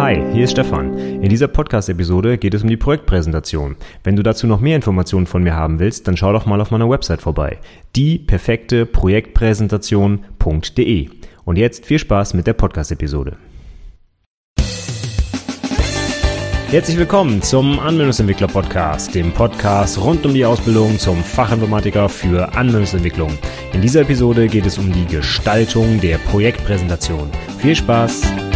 Hi, hier ist Stefan. In dieser Podcast-Episode geht es um die Projektpräsentation. Wenn du dazu noch mehr Informationen von mir haben willst, dann schau doch mal auf meiner Website vorbei. dieperfekteprojektpräsentation.de. Und jetzt viel Spaß mit der Podcast-Episode. Herzlich willkommen zum Anwendungsentwickler Podcast, dem Podcast rund um die Ausbildung zum Fachinformatiker für Anwendungsentwicklung. In dieser Episode geht es um die Gestaltung der Projektpräsentation. Viel Spaß!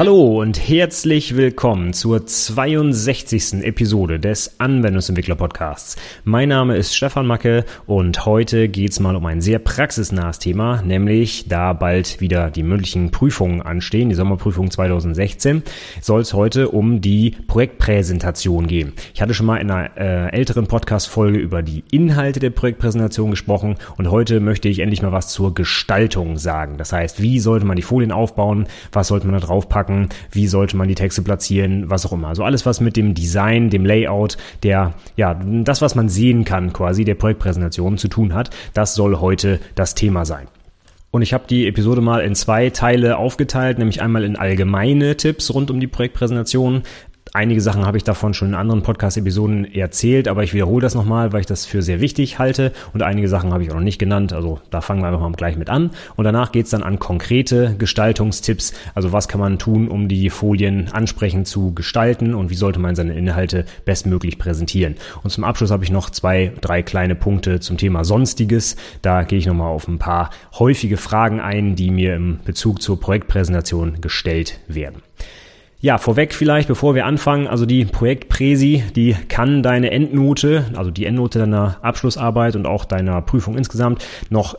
Hallo und herzlich willkommen zur 62. Episode des Anwendungsentwickler Podcasts. Mein Name ist Stefan Macke und heute geht's mal um ein sehr praxisnahes Thema, nämlich da bald wieder die mündlichen Prüfungen anstehen, die Sommerprüfung 2016, soll es heute um die Projektpräsentation gehen. Ich hatte schon mal in einer äh, älteren Podcast-Folge über die Inhalte der Projektpräsentation gesprochen und heute möchte ich endlich mal was zur Gestaltung sagen. Das heißt, wie sollte man die Folien aufbauen, was sollte man da drauf packen, packen, wie sollte man die Texte platzieren, was auch immer. Also alles, was mit dem Design, dem Layout, der, ja, das, was man sehen kann, quasi der Projektpräsentation zu tun hat, das soll heute das Thema sein. Und ich habe die Episode mal in zwei Teile aufgeteilt, nämlich einmal in allgemeine Tipps rund um die Projektpräsentation, Einige Sachen habe ich davon schon in anderen Podcast-Episoden erzählt, aber ich wiederhole das nochmal, weil ich das für sehr wichtig halte und einige Sachen habe ich auch noch nicht genannt. Also da fangen wir einfach mal gleich mit an. Und danach geht es dann an konkrete Gestaltungstipps. Also was kann man tun, um die Folien ansprechend zu gestalten und wie sollte man seine Inhalte bestmöglich präsentieren. Und zum Abschluss habe ich noch zwei, drei kleine Punkte zum Thema Sonstiges. Da gehe ich nochmal auf ein paar häufige Fragen ein, die mir im Bezug zur Projektpräsentation gestellt werden. Ja, vorweg vielleicht, bevor wir anfangen, also die Projektpräsi, die kann deine Endnote, also die Endnote deiner Abschlussarbeit und auch deiner Prüfung insgesamt noch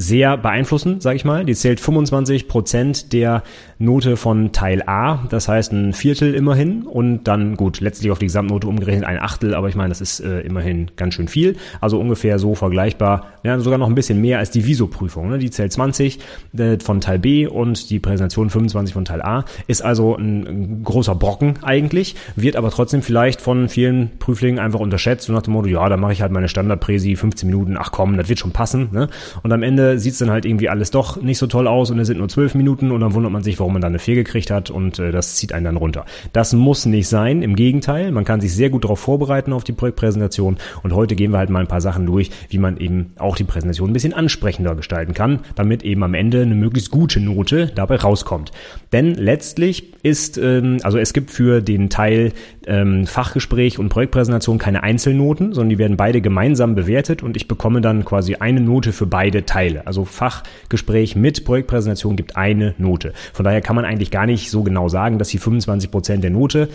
sehr beeinflussen, sage ich mal. Die zählt 25 Prozent der Note von Teil A, das heißt ein Viertel immerhin und dann gut, letztlich auf die Gesamtnote umgerechnet ein Achtel, aber ich meine, das ist äh, immerhin ganz schön viel. Also ungefähr so vergleichbar, ja, sogar noch ein bisschen mehr als die Viso-Prüfung. Ne? Die zählt 20 äh, von Teil B und die Präsentation 25 von Teil A. Ist also ein, ein großer Brocken eigentlich, wird aber trotzdem vielleicht von vielen Prüflingen einfach unterschätzt und nach dem Motto, ja, da mache ich halt meine Standardpräsi 15 Minuten, ach komm, das wird schon passen. Ne? Und am Ende sieht's dann halt irgendwie alles doch nicht so toll aus und es sind nur 12 Minuten und dann wundert man sich, warum warum man da eine 4 gekriegt hat und äh, das zieht einen dann runter. Das muss nicht sein, im Gegenteil, man kann sich sehr gut darauf vorbereiten auf die Projektpräsentation und heute gehen wir halt mal ein paar Sachen durch, wie man eben auch die Präsentation ein bisschen ansprechender gestalten kann, damit eben am Ende eine möglichst gute Note dabei rauskommt. Denn letztlich ist, ähm, also es gibt für den Teil ähm, Fachgespräch und Projektpräsentation keine Einzelnoten, sondern die werden beide gemeinsam bewertet und ich bekomme dann quasi eine Note für beide Teile. Also Fachgespräch mit Projektpräsentation gibt eine Note. Von daher kann man eigentlich gar nicht so genau sagen, dass die 25 Prozent der Note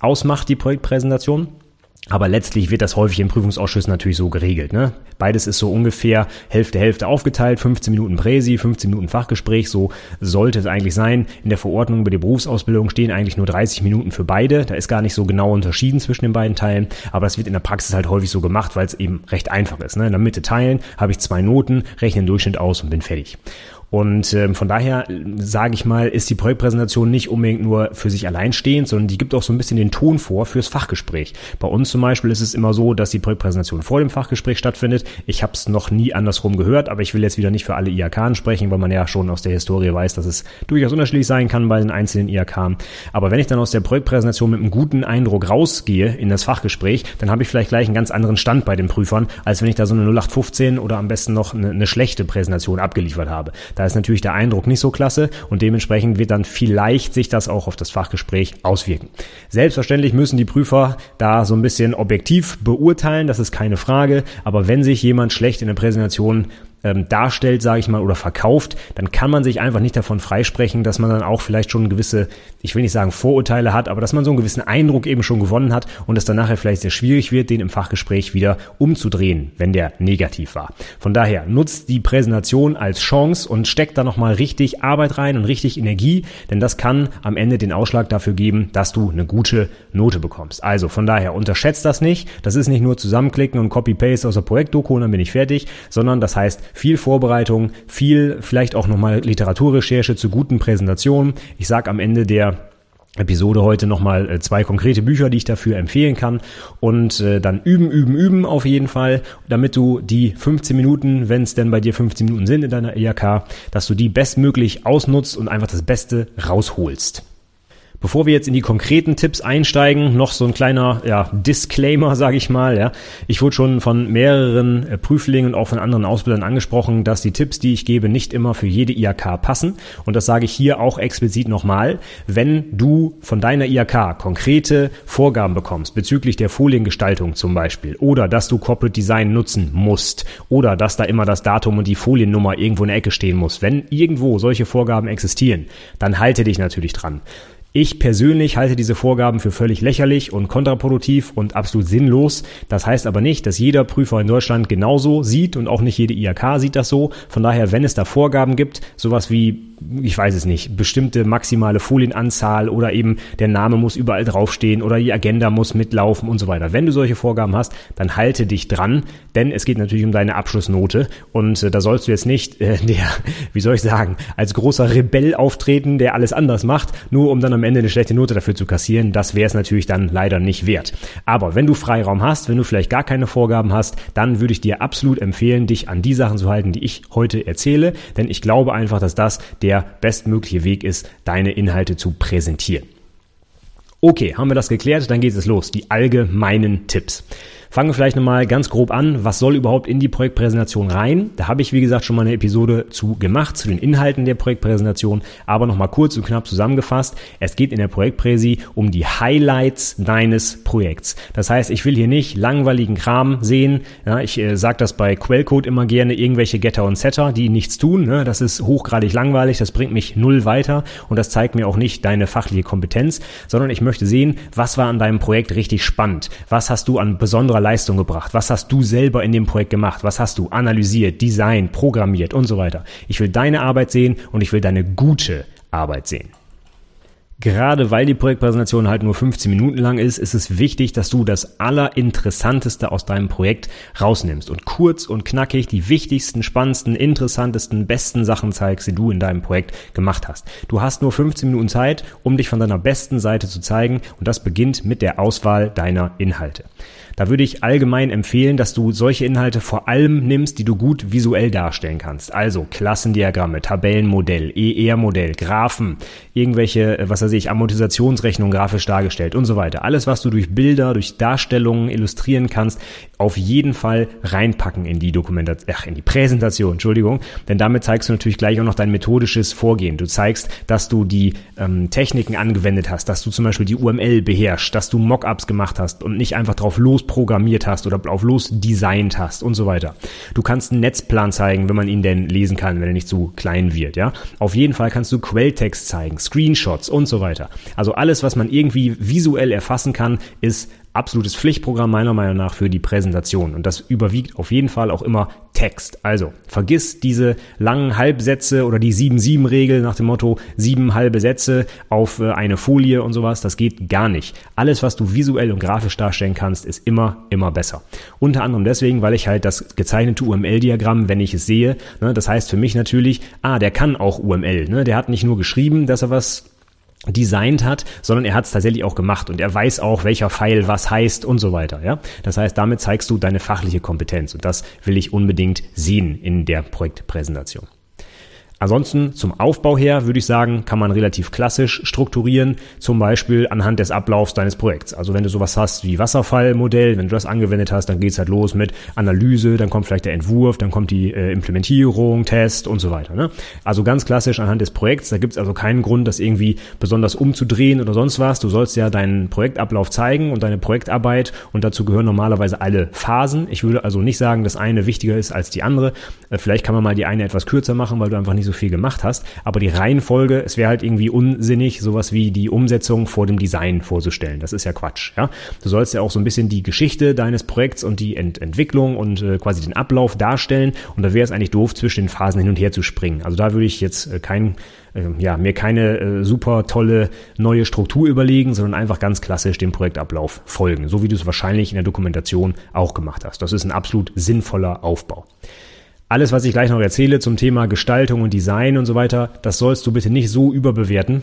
ausmacht, die Projektpräsentation. Aber letztlich wird das häufig im Prüfungsausschuss natürlich so geregelt. Ne? Beides ist so ungefähr Hälfte, Hälfte aufgeteilt, 15 Minuten Präsi, 15 Minuten Fachgespräch, so sollte es eigentlich sein. In der Verordnung über die Berufsausbildung stehen eigentlich nur 30 Minuten für beide. Da ist gar nicht so genau unterschieden zwischen den beiden Teilen, aber das wird in der Praxis halt häufig so gemacht, weil es eben recht einfach ist. Ne? In der Mitte teilen, habe ich zwei Noten, rechne den Durchschnitt aus und bin fertig. Und ähm, von daher sage ich mal, ist die Projektpräsentation nicht unbedingt nur für sich allein stehend, sondern die gibt auch so ein bisschen den Ton vor fürs Fachgespräch. Bei uns zum Beispiel ist es immer so, dass die Projektpräsentation vor dem Fachgespräch stattfindet. Ich habe es noch nie andersrum gehört, aber ich will jetzt wieder nicht für alle IHK sprechen, weil man ja schon aus der Historie weiß, dass es durchaus unterschiedlich sein kann bei den einzelnen IHK. Aber wenn ich dann aus der Projektpräsentation mit einem guten Eindruck rausgehe in das Fachgespräch, dann habe ich vielleicht gleich einen ganz anderen Stand bei den Prüfern, als wenn ich da so eine 0815 oder am besten noch eine, eine schlechte Präsentation abgeliefert habe. Da ist natürlich der Eindruck nicht so klasse und dementsprechend wird dann vielleicht sich das auch auf das Fachgespräch auswirken. Selbstverständlich müssen die Prüfer da so ein bisschen objektiv beurteilen, das ist keine Frage, aber wenn sich jemand schlecht in der Präsentation ähm, darstellt, sage ich mal, oder verkauft, dann kann man sich einfach nicht davon freisprechen, dass man dann auch vielleicht schon gewisse, ich will nicht sagen Vorurteile hat, aber dass man so einen gewissen Eindruck eben schon gewonnen hat und es dann nachher vielleicht sehr schwierig wird, den im Fachgespräch wieder umzudrehen, wenn der negativ war. Von daher nutzt die Präsentation als Chance und steckt da nochmal richtig Arbeit rein und richtig Energie, denn das kann am Ende den Ausschlag dafür geben, dass du eine gute Note bekommst. Also von daher unterschätzt das nicht. Das ist nicht nur zusammenklicken und Copy-Paste aus der Projektdoku und dann bin ich fertig, sondern das heißt, viel Vorbereitung, viel vielleicht auch nochmal Literaturrecherche zu guten Präsentationen. Ich sage am Ende der Episode heute nochmal äh, zwei konkrete Bücher, die ich dafür empfehlen kann. Und äh, dann üben, üben, üben auf jeden Fall, damit du die 15 Minuten, wenn es denn bei dir 15 Minuten sind in deiner IHK, dass du die bestmöglich ausnutzt und einfach das Beste rausholst. Bevor wir jetzt in die konkreten Tipps einsteigen, noch so ein kleiner ja, Disclaimer, sage ich mal. Ja. Ich wurde schon von mehreren äh, Prüflingen und auch von anderen Ausbildern angesprochen, dass die Tipps, die ich gebe, nicht immer für jede IHK passen. Und das sage ich hier auch explizit nochmal. Wenn du von deiner IHK konkrete Vorgaben bekommst bezüglich der Foliengestaltung zum Beispiel oder dass du Corporate Design nutzen musst oder dass da immer das Datum und die Foliennummer irgendwo in der Ecke stehen muss, wenn irgendwo solche Vorgaben existieren, dann halte dich natürlich dran. Ich persönlich halte diese Vorgaben für völlig lächerlich und kontraproduktiv und absolut sinnlos. Das heißt aber nicht, dass jeder Prüfer in Deutschland genauso sieht und auch nicht jede IHK sieht das so. Von daher, wenn es da Vorgaben gibt, sowas wie ich weiß es nicht, bestimmte maximale Folienanzahl oder eben der Name muss überall draufstehen oder die Agenda muss mitlaufen und so weiter. Wenn du solche Vorgaben hast, dann halte dich dran, denn es geht natürlich um deine Abschlussnote und äh, da sollst du jetzt nicht äh, der, wie soll ich sagen, als großer Rebell auftreten, der alles anders macht, nur um dann am Ende eine schlechte Note dafür zu kassieren. Das wäre es natürlich dann leider nicht wert. Aber wenn du Freiraum hast, wenn du vielleicht gar keine Vorgaben hast, dann würde ich dir absolut empfehlen, dich an die Sachen zu halten, die ich heute erzähle, denn ich glaube einfach, dass das der der bestmögliche Weg ist, deine Inhalte zu präsentieren. Okay, haben wir das geklärt, dann geht es los. Die allgemeinen Tipps. Fangen wir vielleicht nochmal ganz grob an. Was soll überhaupt in die Projektpräsentation rein? Da habe ich, wie gesagt, schon mal eine Episode zu gemacht, zu den Inhalten der Projektpräsentation, aber nochmal kurz und knapp zusammengefasst. Es geht in der Projektpräsi um die Highlights deines Projekts. Das heißt, ich will hier nicht langweiligen Kram sehen. Ja, ich äh, sage das bei Quellcode immer gerne, irgendwelche Getter und Setter, die nichts tun. Ne? Das ist hochgradig langweilig, das bringt mich null weiter und das zeigt mir auch nicht deine fachliche Kompetenz, sondern ich möchte sehen, was war an deinem Projekt richtig spannend? Was hast du an besonderer besonderer Leistung gebracht? Was hast du selber in dem Projekt gemacht? Was hast du analysiert, designt, programmiert und so weiter? Ich will deine Arbeit sehen und ich will deine gute Arbeit sehen. Gerade weil die Projektpräsentation halt nur 15 Minuten lang ist, ist es wichtig, dass du das Allerinteressanteste aus deinem Projekt rausnimmst und kurz und knackig die wichtigsten, spannendsten, interessantesten, besten Sachen zeigst, die du in deinem Projekt gemacht hast. Du hast nur 15 Minuten Zeit, um dich von deiner besten Seite zu zeigen und das beginnt mit der Auswahl deiner Inhalte. Da würde ich allgemein empfehlen, dass du solche Inhalte vor allem nimmst, die du gut visuell darstellen kannst. Also Klassendiagramme, Tabellenmodell, ER-Modell, Graphen, irgendwelche, äh, was weiß ich, Amortisationsrechnungen grafisch dargestellt und so weiter. Alles, was du durch Bilder, durch Darstellungen illustrieren kannst, auf jeden Fall reinpacken in die Dokumentation, ach, in die Präsentation, Entschuldigung. Denn damit zeigst du natürlich gleich auch noch dein methodisches Vorgehen. Du zeigst, dass du die ähm, Techniken angewendet hast, dass du zum Beispiel die UML beherrschst, dass du Mockups gemacht hast und nicht einfach drauf los programmiert hast oder auf los designt hast und so weiter. Du kannst einen Netzplan zeigen, wenn man ihn denn lesen kann, wenn er nicht zu klein wird, ja. Auf jeden Fall kannst du Quelltext zeigen, Screenshots und so weiter. Also alles, was man irgendwie visuell erfassen kann, ist absolutes Pflichtprogramm meiner Meinung nach für die Präsentation. Und das überwiegt auf jeden Fall auch immer Text. Also vergiss diese langen Halbsätze oder die 7-7-Regel nach dem Motto sieben halbe Sätze auf äh, eine Folie und sowas. Das geht gar nicht. Alles, was du visuell und grafisch darstellen kannst, ist immer, immer besser. Unter anderem deswegen, weil ich halt das gezeichnete UML-Diagramm, wenn ich es sehe, ne, das heißt für mich natürlich, ah, der kann auch UML. Ne? Der hat nicht nur geschrieben, dass er was designt hat, sondern er hat es tatsächlich auch gemacht und er weiß auch, welcher Pfeil was heißt und so weiter. Ja, das heißt, damit zeigst du deine fachliche Kompetenz und das will ich unbedingt sehen in der Projektpräsentation. Ansonsten zum Aufbau her würde ich sagen, kann man relativ klassisch strukturieren, zum Beispiel anhand des Ablaufs deines Projekts. Also wenn du sowas hast wie Wasserfallmodell, wenn du das angewendet hast, dann geht's halt los mit Analyse, dann kommt vielleicht der Entwurf, dann kommt die äh, Implementierung, Test und so weiter. Ne? Also ganz klassisch anhand des Projekts, da gibt's also keinen Grund, das irgendwie besonders umzudrehen oder sonst was. Du sollst ja deinen Projektablauf zeigen und deine Projektarbeit und dazu gehören normalerweise alle Phasen. Ich würde also nicht sagen, dass eine wichtiger ist als die andere. Äh, vielleicht kann man mal die eine etwas kürzer machen, weil du einfach nicht so viel gemacht hast. Aber die Reihenfolge, es wäre halt irgendwie unsinnig, sowas wie die Umsetzung vor dem Design vorzustellen. Das ist ja Quatsch. Ja? Du sollst ja auch so ein bisschen die Geschichte deines Projekts und die Ent Entwicklung und äh, quasi den Ablauf darstellen. Und da wäre es eigentlich doof, zwischen den Phasen hin und her zu springen. Also da würde ich jetzt äh, kein äh, ja, mir keine äh, super tolle neue Struktur überlegen, sondern einfach ganz klassisch dem Projektablauf folgen, so wie du es wahrscheinlich in der Dokumentation auch gemacht hast. Das ist ein absolut sinnvoller Aufbau. Alles, was ich gleich noch erzähle zum Thema Gestaltung und Design und so weiter, das sollst du bitte nicht so überbewerten.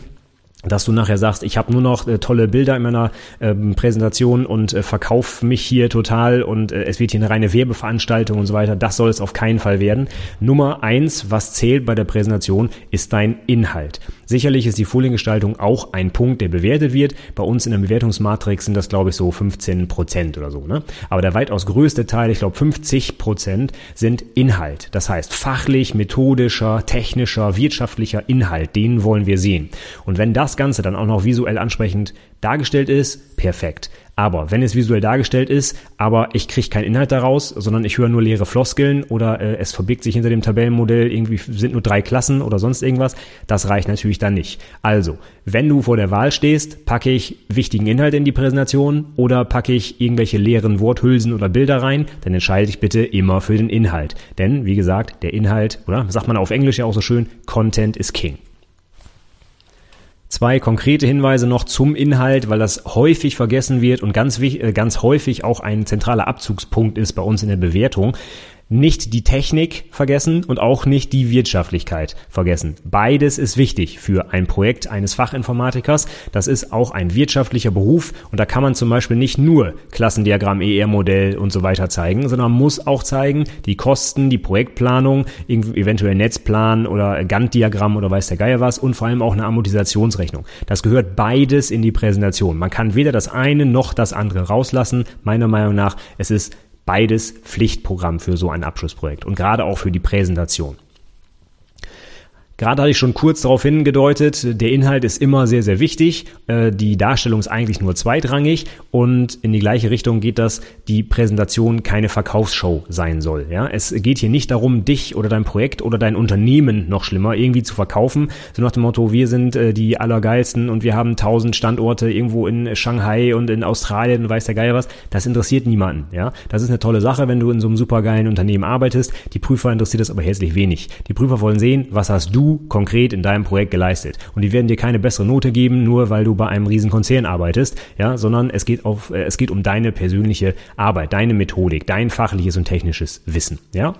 dass du nachher sagst, ich habe nur noch äh, tolle Bilder in meiner ähm, Präsentation und äh, verkauf mich hier total und äh, es wird hier eine reine Werbeveranstaltung und so weiter. Das soll es auf keinen Fall werden. Nummer eins, was zählt bei der Präsentation, ist dein Inhalt. Sicherlich ist die Foliengestaltung auch ein Punkt, der bewertet wird. Bei uns in der Bewertungsmatrix sind das, glaube ich, so 15 Prozent oder so. Ne? Aber der weitaus größte Teil, ich glaube 50 Prozent, sind Inhalt. Das heißt fachlich, methodischer, technischer, wirtschaftlicher Inhalt. Den wollen wir sehen. Und wenn das Ganze dann auch noch visuell ansprechend dargestellt ist, perfekt. Aber wenn es visuell dargestellt ist, aber ich kriege keinen Inhalt daraus, sondern ich höre nur leere Floskeln oder äh, es verbirgt sich hinter dem Tabellenmodell, irgendwie sind nur drei Klassen oder sonst irgendwas, das reicht natürlich dann nicht. Also, wenn du vor der Wahl stehst, packe ich wichtigen Inhalt in die Präsentation oder packe ich irgendwelche leeren Worthülsen oder Bilder rein, dann entscheide ich bitte immer für den Inhalt. Denn, wie gesagt, der Inhalt, oder sagt man auf Englisch ja auch so schön, Content is King. Zwei konkrete Hinweise noch zum Inhalt, weil das häufig vergessen wird und ganz, äh, ganz häufig auch ein zentraler Abzugspunkt ist bei uns in der Bewertung nicht die Technik vergessen und auch nicht die Wirtschaftlichkeit vergessen. Beides ist wichtig für ein Projekt eines Fachinformatikers. Das ist auch ein wirtschaftlicher Beruf und da kann man zum Beispiel nicht nur Klassendiagramm, ER-Modell und so weiter zeigen, sondern muss auch zeigen, die Kosten, die Projektplanung, eventuell Netzplan oder Gantt-Diagramm oder weiß der Geier was und vor allem auch eine Amortisationsrechnung. Das gehört beides in die Präsentation. Man kann weder das eine noch das andere rauslassen. Meiner Meinung nach, es ist beides Pflichtprogramm für so ein Abschlussprojekt und gerade auch für die Präsentation. Gerade hatte ich schon kurz darauf hingedeutet, der Inhalt ist immer sehr, sehr wichtig. Äh, die Darstellung ist eigentlich nur zweitrangig und in die gleiche Richtung geht das, die Präsentation keine Verkaufsshow sein soll. Ja, es geht hier nicht darum, dich oder dein Projekt oder dein Unternehmen noch schlimmer irgendwie zu verkaufen. So nach dem Motto, wir sind äh, die Allergeilsten und wir haben tausend Standorte irgendwo in Shanghai und in Australien und weiß der Geier was. Das interessiert niemanden. Ja, das ist eine tolle Sache, wenn du in so einem supergeilen Unternehmen arbeitest. Die Prüfer interessiert das aber herzlich wenig. Die Prüfer wollen sehen, was hast du konkret in deinem Projekt geleistet. Und die werden dir keine bessere Note geben, nur weil du bei einem riesen Konzern arbeitest, ja, sondern es geht auf, äh, es geht um deine persönliche Arbeit, deine Methodik, dein fachliches und technisches Wissen, ja.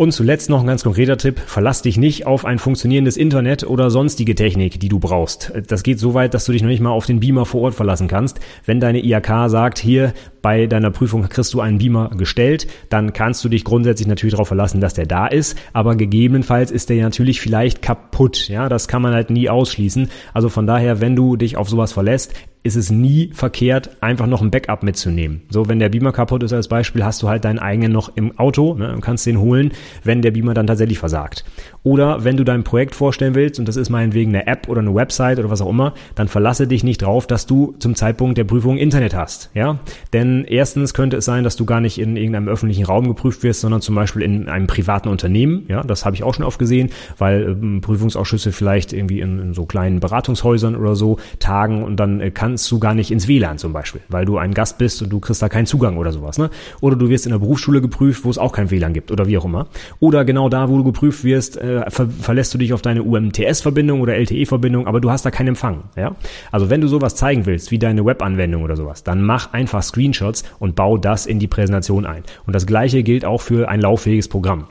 Und zuletzt noch ein ganz konkreter Tipp. Verlass dich nicht auf ein funktionierendes Internet oder sonstige Technik, die du brauchst. Das geht so weit, dass du dich noch nicht mal auf den Beamer vor Ort verlassen kannst. Wenn deine IHK sagt, hier bei deiner Prüfung kriegst du einen Beamer gestellt, dann kannst du dich grundsätzlich natürlich darauf verlassen, dass der da ist. Aber gegebenenfalls ist der natürlich vielleicht kaputt. Ja, das kann man halt nie ausschließen. Also von daher, wenn du dich auf sowas verlässt, ist es nie verkehrt, einfach noch ein Backup mitzunehmen. So, wenn der Beamer kaputt ist als Beispiel, hast du halt deinen eigenen noch im Auto ne, und kannst den holen, wenn der Beamer dann tatsächlich versagt. Oder wenn du dein Projekt vorstellen willst, und das ist meinetwegen eine App oder eine Website oder was auch immer, dann verlasse dich nicht drauf, dass du zum Zeitpunkt der Prüfung Internet hast. Ja? Denn erstens könnte es sein, dass du gar nicht in irgendeinem öffentlichen Raum geprüft wirst, sondern zum Beispiel in einem privaten Unternehmen. Ja, das habe ich auch schon oft gesehen, weil ähm, Prüfungsausschüsse vielleicht irgendwie in, in, so kleinen Beratungshäusern oder so tagen und dann äh, kannst du gar nicht ins WLAN zum Beispiel, weil du ein Gast bist und du kriegst da keinen Zugang oder sowas. Ne? Oder du wirst in der Berufsschule geprüft, wo es auch kein WLAN gibt oder wie auch immer. Oder genau da, wo du geprüft wirst, äh, äh, ver verlässt du dich auf deine UMTS-Verbindung oder LTE-Verbindung, aber du hast da keinen Empfang. Ja? Also wenn du sowas zeigen willst, wie deine Webanwendung oder sowas, dann mach einfach Screenshots und bau das in die Präsentation ein. Und das gleiche gilt auch für ein lauffähiges Programm.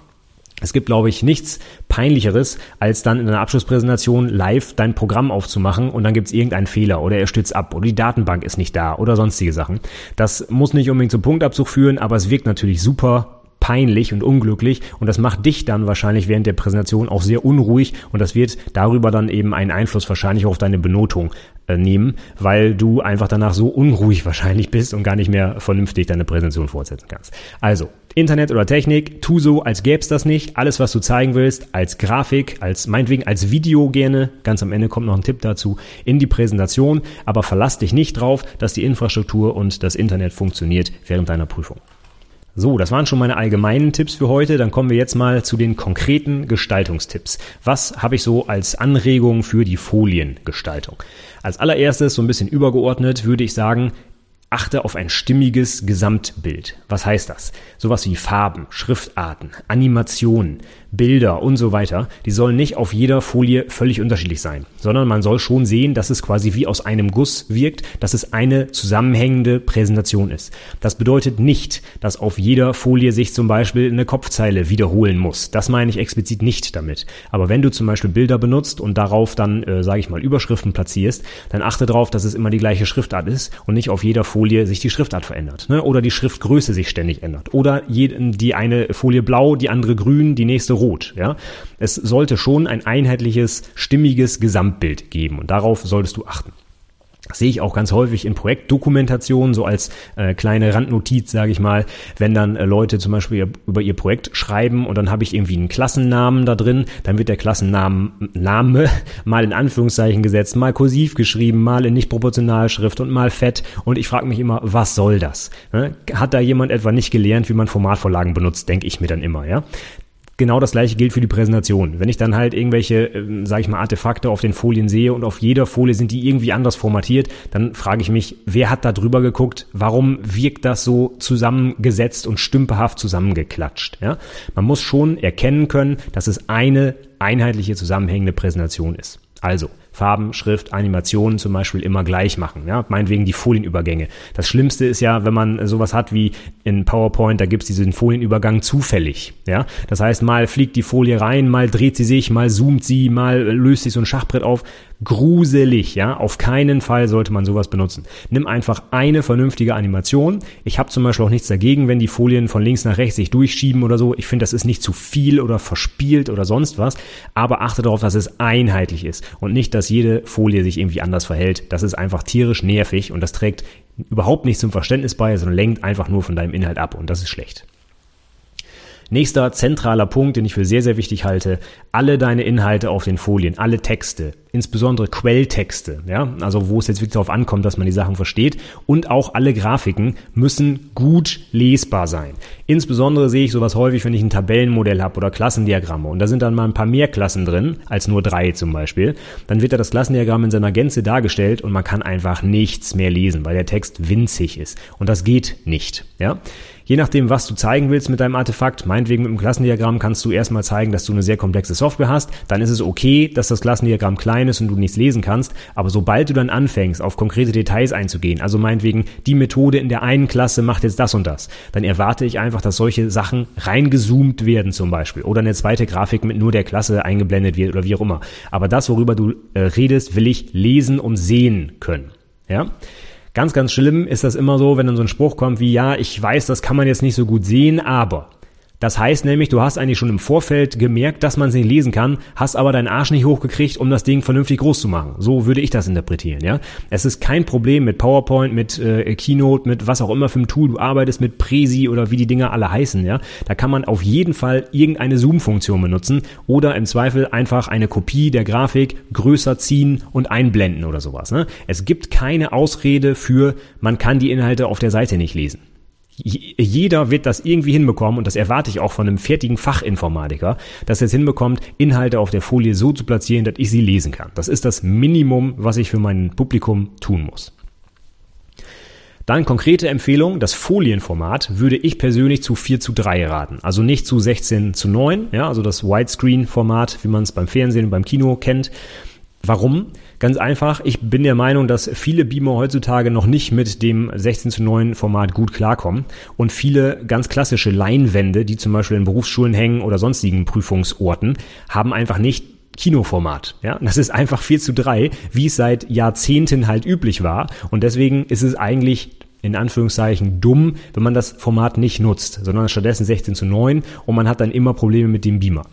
Es gibt, glaube ich, nichts peinlicheres, als dann in einer Abschlusspräsentation live dein Programm aufzumachen und dann gibt es irgendeinen Fehler oder er stützt ab oder die Datenbank ist nicht da oder sonstige Sachen. Das muss nicht unbedingt zum Punktabzug führen, aber es wirkt natürlich super peinlich und unglücklich und das macht dich dann wahrscheinlich während der Präsentation auch sehr unruhig und das wird darüber dann eben einen Einfluss wahrscheinlich auf deine Benotung äh, nehmen, weil du einfach danach so unruhig wahrscheinlich bist und gar nicht mehr vernünftig deine Präsentation fortsetzen kannst. Also, Internet oder Technik, tu so, als gäbe es das nicht. Alles, was du zeigen willst, als Grafik, als meinetwegen als Video gerne, ganz am Ende kommt noch ein Tipp dazu, in die Präsentation, aber verlass dich nicht drauf, dass die Infrastruktur und das Internet funktioniert während deiner Prüfung. So, das waren schon meine allgemeinen Tipps für heute. Dann kommen wir jetzt mal zu den konkreten Gestaltungstipps. Was habe ich so als Anregung für die Foliengestaltung? Als allererstes, so ein bisschen übergeordnet, würde ich sagen, Achte auf ein stimmiges Gesamtbild. Was heißt das? Sowas wie Farben, Schriftarten, Animationen, Bilder und so weiter, die sollen nicht auf jeder Folie völlig unterschiedlich sein, sondern man soll schon sehen, dass es quasi wie aus einem Guss wirkt, dass es eine zusammenhängende Präsentation ist. Das bedeutet nicht, dass auf jeder Folie sich zum Beispiel eine Kopfzeile wiederholen muss. Das meine ich explizit nicht damit. Aber wenn du zum Beispiel Bilder benutzt und darauf dann, äh, sage ich mal, Überschriften platzierst, dann achte darauf, dass es immer die gleiche Schriftart ist und nicht auf jeder Folie Folie sich die Schriftart verändert. Ne? Oder die Schriftgröße sich ständig ändert. Oder die eine Folie blau, die andere grün, die nächste rot. Ja? Es sollte schon ein einheitliches, stimmiges Gesamtbild geben. Und darauf solltest du achten. Sehe ich auch ganz häufig in Projektdokumentationen, so als äh, kleine Randnotiz, sage ich mal, wenn dann äh, Leute zum Beispiel über ihr Projekt schreiben und dann habe ich irgendwie einen Klassennamen da drin, dann wird der Klassennamen Name mal in Anführungszeichen gesetzt, mal kursiv geschrieben, mal in nicht Proportionalschrift und mal fett und ich frage mich immer, was soll das? Hat da jemand etwa nicht gelernt, wie man Formatvorlagen benutzt, denke ich mir dann immer, ja? Genau das gleiche gilt für die Präsentation. Wenn ich dann halt irgendwelche, äh, sage ich mal, Artefakte auf den Folien sehe und auf jeder Folie sind die irgendwie anders formatiert, dann frage ich mich, wer hat da drüber geguckt? Warum wirkt das so zusammengesetzt und stümperhaft zusammengeklatscht? Ja? Man muss schon erkennen können, dass es eine einheitliche zusammenhängende Präsentation ist. Also, Farben, Schrift, Animationen zum Beispiel immer gleich machen. Ja, meinetwegen die Folienübergänge. Das Schlimmste ist ja, wenn man sowas hat wie in PowerPoint, da gibt's diesen Folienübergang zufällig. Ja, das heißt, mal fliegt die Folie rein, mal dreht sie sich, mal zoomt sie, mal löst sich so ein Schachbrett auf gruselig, ja. Auf keinen Fall sollte man sowas benutzen. Nimm einfach eine vernünftige Animation. Ich habe zum Beispiel auch nichts dagegen, wenn die Folien von links nach rechts sich durchschieben oder so. Ich finde, das ist nicht zu viel oder verspielt oder sonst was. Aber achte darauf, dass es einheitlich ist und nicht, dass jede Folie sich irgendwie anders verhält. Das ist einfach tierisch nervig und das trägt überhaupt nicht zum Verständnis bei, sondern lenkt einfach nur von deinem Inhalt ab und das ist schlecht. Nächster zentraler Punkt, den ich für sehr, sehr wichtig halte, alle deine Inhalte auf den Folien, alle Texte, insbesondere Quelltexte, ja, also wo es jetzt wirklich darauf ankommt, dass man die Sachen versteht. Und auch alle Grafiken müssen gut lesbar sein. Insbesondere sehe ich sowas häufig, wenn ich ein Tabellenmodell habe oder Klassendiagramme. Und da sind dann mal ein paar mehr Klassen drin, als nur drei zum Beispiel, dann wird da das Klassendiagramm in seiner Gänze dargestellt und man kann einfach nichts mehr lesen, weil der Text winzig ist. Und das geht nicht, ja. Je nachdem, was du zeigen willst mit deinem Artefakt, meinetwegen mit dem Klassendiagramm kannst du erstmal zeigen, dass du eine sehr komplexe Software hast. Dann ist es okay, dass das Klassendiagramm klein ist und du nichts lesen kannst. Aber sobald du dann anfängst, auf konkrete Details einzugehen, also meinetwegen, die Methode in der einen Klasse macht jetzt das und das, dann erwarte ich einfach, dass solche Sachen reingezoomt werden zum Beispiel. Oder eine zweite Grafik mit nur der Klasse eingeblendet wird oder wie auch immer. Aber das, worüber du äh, redest, will ich lesen und sehen können. Ja? Ganz, ganz schlimm ist das immer so, wenn dann so ein Spruch kommt wie, ja, ich weiß, das kann man jetzt nicht so gut sehen, aber. Das heißt nämlich, du hast eigentlich schon im Vorfeld gemerkt, dass man es nicht lesen kann, hast aber deinen Arsch nicht hochgekriegt, um das Ding vernünftig groß zu machen. So würde ich das interpretieren, ja. Es ist kein Problem mit PowerPoint, mit äh, Keynote, mit was auch immer für ein Tool du arbeitest, mit Presi oder wie die Dinger alle heißen, ja. Da kann man auf jeden Fall irgendeine Zoom-Funktion benutzen oder im Zweifel einfach eine Kopie der Grafik größer ziehen und einblenden oder sowas, ne. Es gibt keine Ausrede für, man kann die Inhalte auf der Seite nicht lesen jeder wird das irgendwie hinbekommen und das erwarte ich auch von einem fertigen Fachinformatiker, dass er es hinbekommt, Inhalte auf der Folie so zu platzieren, dass ich sie lesen kann. Das ist das Minimum, was ich für mein Publikum tun muss. Dann konkrete Empfehlung, das Folienformat würde ich persönlich zu 4 zu 3 raten. Also nicht zu 16 zu 9, ja, also das Widescreen-Format, wie man es beim Fernsehen und beim Kino kennt. Warum? Ganz einfach, ich bin der Meinung, dass viele Beamer heutzutage noch nicht mit dem 16 zu 9 Format gut klarkommen und viele ganz klassische Leinwände, die zum Beispiel in Berufsschulen hängen oder sonstigen Prüfungsorten, haben einfach nicht Kinoformat. Ja, das ist einfach 4 zu 3, wie es seit Jahrzehnten halt üblich war. Und deswegen ist es eigentlich in Anführungszeichen dumm, wenn man das Format nicht nutzt, sondern stattdessen 16 zu 9 und man hat dann immer Probleme mit dem Beamer.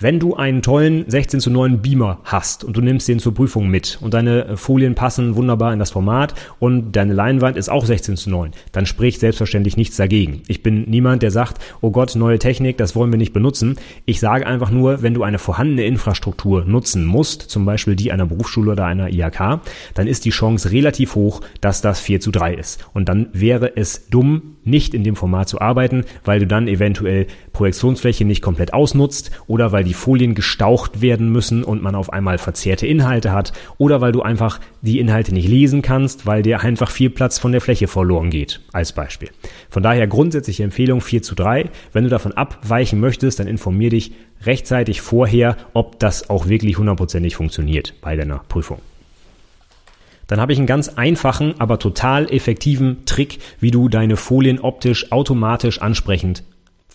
Wenn du einen tollen 16 zu 9 Beamer hast und du nimmst den zur Prüfung mit und deine äh, Folien passen wunderbar in das Format und deine Leinwand ist auch 16 zu 9, dann spricht selbstverständlich nichts dagegen. Ich bin niemand, der sagt, oh Gott, neue Technik, das wollen wir nicht benutzen. Ich sage einfach nur, wenn du eine vorhandene Infrastruktur nutzen musst, zum Beispiel die einer Berufsschule oder einer IHK, dann ist die Chance relativ hoch, dass das 4 zu 3 ist. Und dann wäre es dumm, nicht in dem Format zu arbeiten, weil du dann eventuell Projektionsfläche nicht komplett ausnutzt oder weil die Folien gestaucht werden müssen und man auf einmal verzerrte Inhalte hat oder weil du einfach die Inhalte nicht lesen kannst, weil dir einfach viel Platz von der Fläche verloren geht, als Beispiel. Von daher grundsätzliche Empfehlung 4 zu 3. Wenn du davon abweichen möchtest, dann informier dich rechtzeitig vorher, ob das auch wirklich hundertprozentig funktioniert bei deiner Prüfung. Dann habe ich einen ganz einfachen, aber total effektiven Trick, wie du deine Folien optisch automatisch ansprechend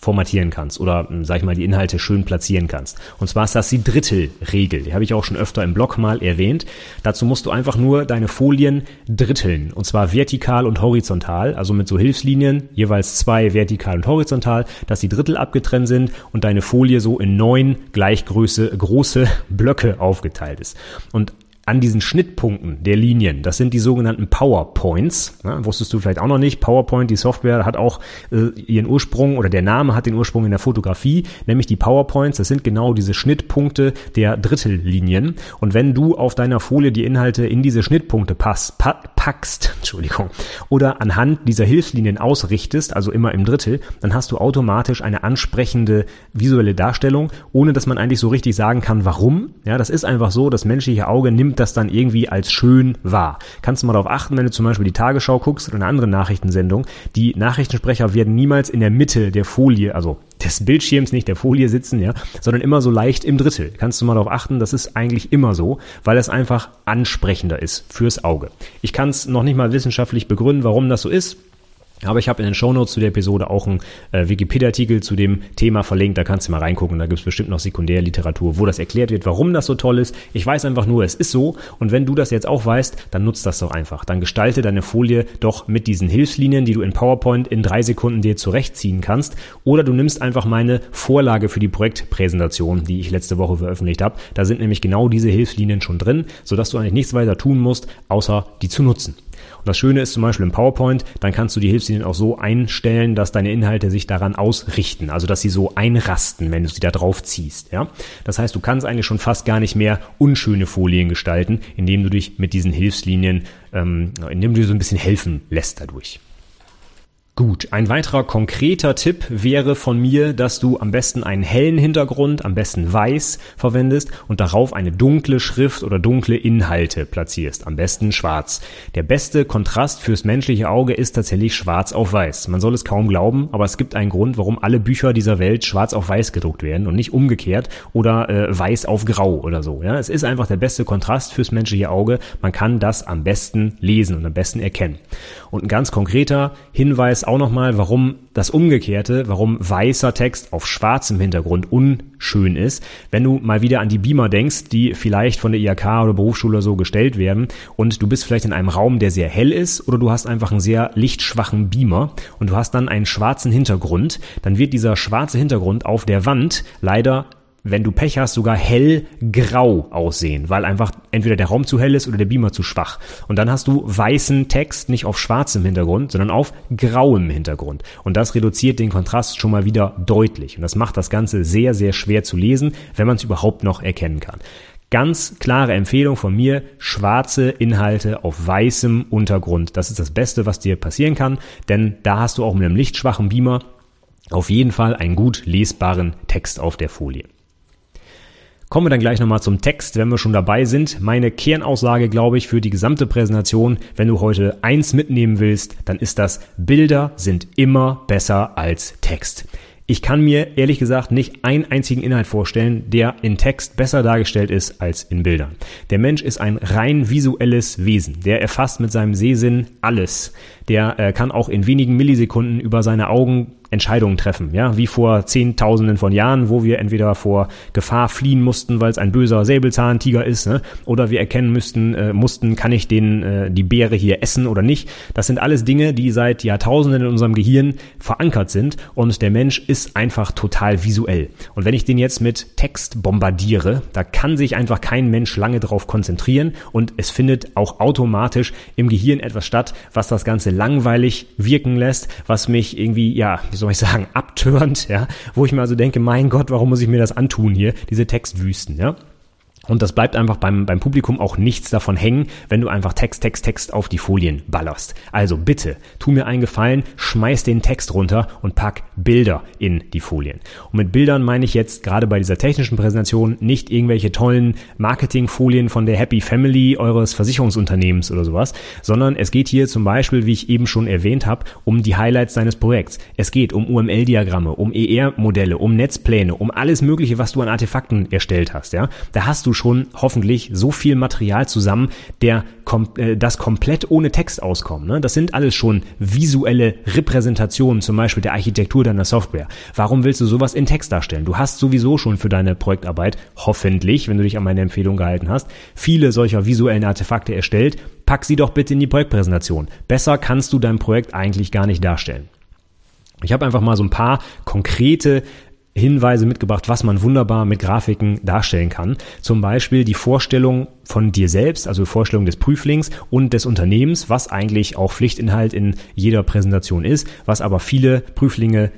formatieren kannst oder, hm, sag ich mal, die Inhalte schön platzieren kannst. Und zwar ist das die Drittelregel. Die habe ich auch schon öfter im Blog mal erwähnt. Dazu musst du einfach nur deine Folien dritteln. Und zwar vertikal und horizontal, also mit so Hilfslinien, jeweils zwei vertikal und horizontal, dass die Drittel abgetrennt sind und deine Folie so in neun gleichgröße große Blöcke aufgeteilt ist. Und an diesen Schnittpunkten der Linien, das sind die sogenannten PowerPoints. Ja, wusstest du vielleicht auch noch nicht. PowerPoint, die Software, hat auch äh, ihren Ursprung oder der Name hat den Ursprung in der Fotografie, nämlich die PowerPoints. Das sind genau diese Schnittpunkte der Drittellinien. Und wenn du auf deiner Folie die Inhalte in diese Schnittpunkte pass, pa packst, Entschuldigung, oder anhand dieser Hilfslinien ausrichtest, also immer im Drittel, dann hast du automatisch eine ansprechende visuelle Darstellung, ohne dass man eigentlich so richtig sagen kann, warum. Ja, das ist einfach so, das menschliche Auge nimmt das dann irgendwie als schön wahr. Kannst du mal darauf achten, wenn du zum Beispiel die Tagesschau guckst oder eine andere Nachrichtensendung, die Nachrichtensprecher werden niemals in der Mitte der Folie, also des Bildschirms, nicht der Folie sitzen, ja, sondern immer so leicht im Drittel. Kannst du mal darauf achten, das ist eigentlich immer so, weil es einfach ansprechender ist fürs Auge. Ich kann es noch nicht mal wissenschaftlich begründen, warum das so ist. Aber ich habe in den Shownotes zu der Episode auch einen äh, Wikipedia-Artikel zu dem Thema verlinkt. Da kannst du mal reingucken. Da gibt es bestimmt noch Sekundärliteratur, wo das erklärt wird, warum das so toll ist. Ich weiß einfach nur, es ist so. Und wenn du das jetzt auch weißt, dann nutzt das doch einfach. Dann gestalte deine Folie doch mit diesen Hilfslinien, die du in PowerPoint in drei Sekunden dir zurechtziehen kannst. Oder du nimmst einfach meine Vorlage für die Projektpräsentation, die ich letzte Woche veröffentlicht habe. Da sind nämlich genau diese Hilfslinien schon drin, sodass du eigentlich nichts weiter tun musst, außer die zu nutzen. Und das Schöne ist zum Beispiel im PowerPoint, dann kannst du die Hilfslinien auch so einstellen, dass deine Inhalte sich daran ausrichten, also dass sie so einrasten, wenn du sie da drauf ziehst. Ja? Das heißt, du kannst eigentlich schon fast gar nicht mehr unschöne Folien gestalten, indem du dich mit diesen Hilfslinien, ähm, indem du dir so ein bisschen helfen lässt dadurch. Gut, ein weiterer konkreter Tipp wäre von mir, dass du am besten einen hellen Hintergrund, am besten weiß verwendest und darauf eine dunkle Schrift oder dunkle Inhalte platzierst, am besten schwarz. Der beste Kontrast fürs menschliche Auge ist tatsächlich schwarz auf weiß. Man soll es kaum glauben, aber es gibt einen Grund, warum alle Bücher dieser Welt schwarz auf weiß gedruckt werden und nicht umgekehrt oder äh, weiß auf grau oder so. Ja, es ist einfach der beste Kontrast fürs menschliche Auge. Man kann das am besten lesen und am besten erkennen. Und ein ganz konkreter Hinweis auch nochmal, warum das Umgekehrte, warum weißer Text auf schwarzem Hintergrund unschön ist. Wenn du mal wieder an die Beamer denkst, die vielleicht von der IHK oder Berufsschule so gestellt werden und du bist vielleicht in einem Raum, der sehr hell ist oder du hast einfach einen sehr lichtschwachen Beamer und du hast dann einen schwarzen Hintergrund, dann wird dieser schwarze Hintergrund auf der Wand leider wenn du Pech hast, sogar hellgrau aussehen, weil einfach entweder der Raum zu hell ist oder der Beamer zu schwach. Und dann hast du weißen Text nicht auf schwarzem Hintergrund, sondern auf grauem Hintergrund. Und das reduziert den Kontrast schon mal wieder deutlich. Und das macht das Ganze sehr, sehr schwer zu lesen, wenn man es überhaupt noch erkennen kann. Ganz klare Empfehlung von mir, schwarze Inhalte auf weißem Untergrund. Das ist das Beste, was dir passieren kann, denn da hast du auch mit einem lichtschwachen Beamer auf jeden Fall einen gut lesbaren Text auf der Folie. Kommen wir dann gleich nochmal zum Text, wenn wir schon dabei sind. Meine Kernaussage, glaube ich, für die gesamte Präsentation, wenn du heute eins mitnehmen willst, dann ist das, Bilder sind immer besser als Text. Ich kann mir ehrlich gesagt nicht einen einzigen Inhalt vorstellen, der in Text besser dargestellt ist als in Bildern. Der Mensch ist ein rein visuelles Wesen. Der erfasst mit seinem Sehsinn alles. Der äh, kann auch in wenigen Millisekunden über seine Augen Entscheidungen treffen, ja, wie vor Zehntausenden von Jahren, wo wir entweder vor Gefahr fliehen mussten, weil es ein böser Säbelzahntiger ist, ne? oder wir erkennen müssten, äh, mussten, kann ich den äh, die Beere hier essen oder nicht. Das sind alles Dinge, die seit Jahrtausenden in unserem Gehirn verankert sind und der Mensch ist einfach total visuell. Und wenn ich den jetzt mit Text bombardiere, da kann sich einfach kein Mensch lange darauf konzentrieren und es findet auch automatisch im Gehirn etwas statt, was das Ganze langweilig wirken lässt, was mich irgendwie, ja, wie soll ich sagen, abtörend, ja, wo ich mir also denke, mein Gott, warum muss ich mir das antun hier, diese Textwüsten, ja. Und das bleibt einfach beim, beim Publikum auch nichts davon hängen, wenn du einfach Text, Text, Text auf die Folien ballerst. Also bitte, tu mir einen Gefallen, schmeiß den Text runter und pack Bilder in die Folien. Und mit Bildern meine ich jetzt gerade bei dieser technischen Präsentation nicht irgendwelche tollen Marketingfolien von der Happy Family eures Versicherungsunternehmens oder sowas, sondern es geht hier zum Beispiel, wie ich eben schon erwähnt habe, um die Highlights deines Projekts. Es geht um UML-Diagramme, um ER-Modelle, um Netzpläne, um alles Mögliche, was du an Artefakten erstellt hast. Ja, da hast du schon hoffentlich so viel Material zusammen, der äh, das komplett ohne Text auskommt. Ne? Das sind alles schon visuelle Repräsentationen, zum Beispiel der Architektur deiner Software. Warum willst du sowas in Text darstellen? Du hast sowieso schon für deine Projektarbeit, hoffentlich, wenn du dich an meine Empfehlung gehalten hast, viele solcher visuellen Artefakte erstellt. Pack sie doch bitte in die Projektpräsentation. Besser kannst du dein Projekt eigentlich gar nicht darstellen. Ich habe einfach mal so ein paar konkrete Hinweise mitgebracht, was man wunderbar mit Grafiken darstellen kann. Zum Beispiel die Vorstellung von dir selbst, also Vorstellung des Prüflings und des Unternehmens, was eigentlich auch Pflichtinhalt in jeder Präsentation ist, was aber viele Prüflinge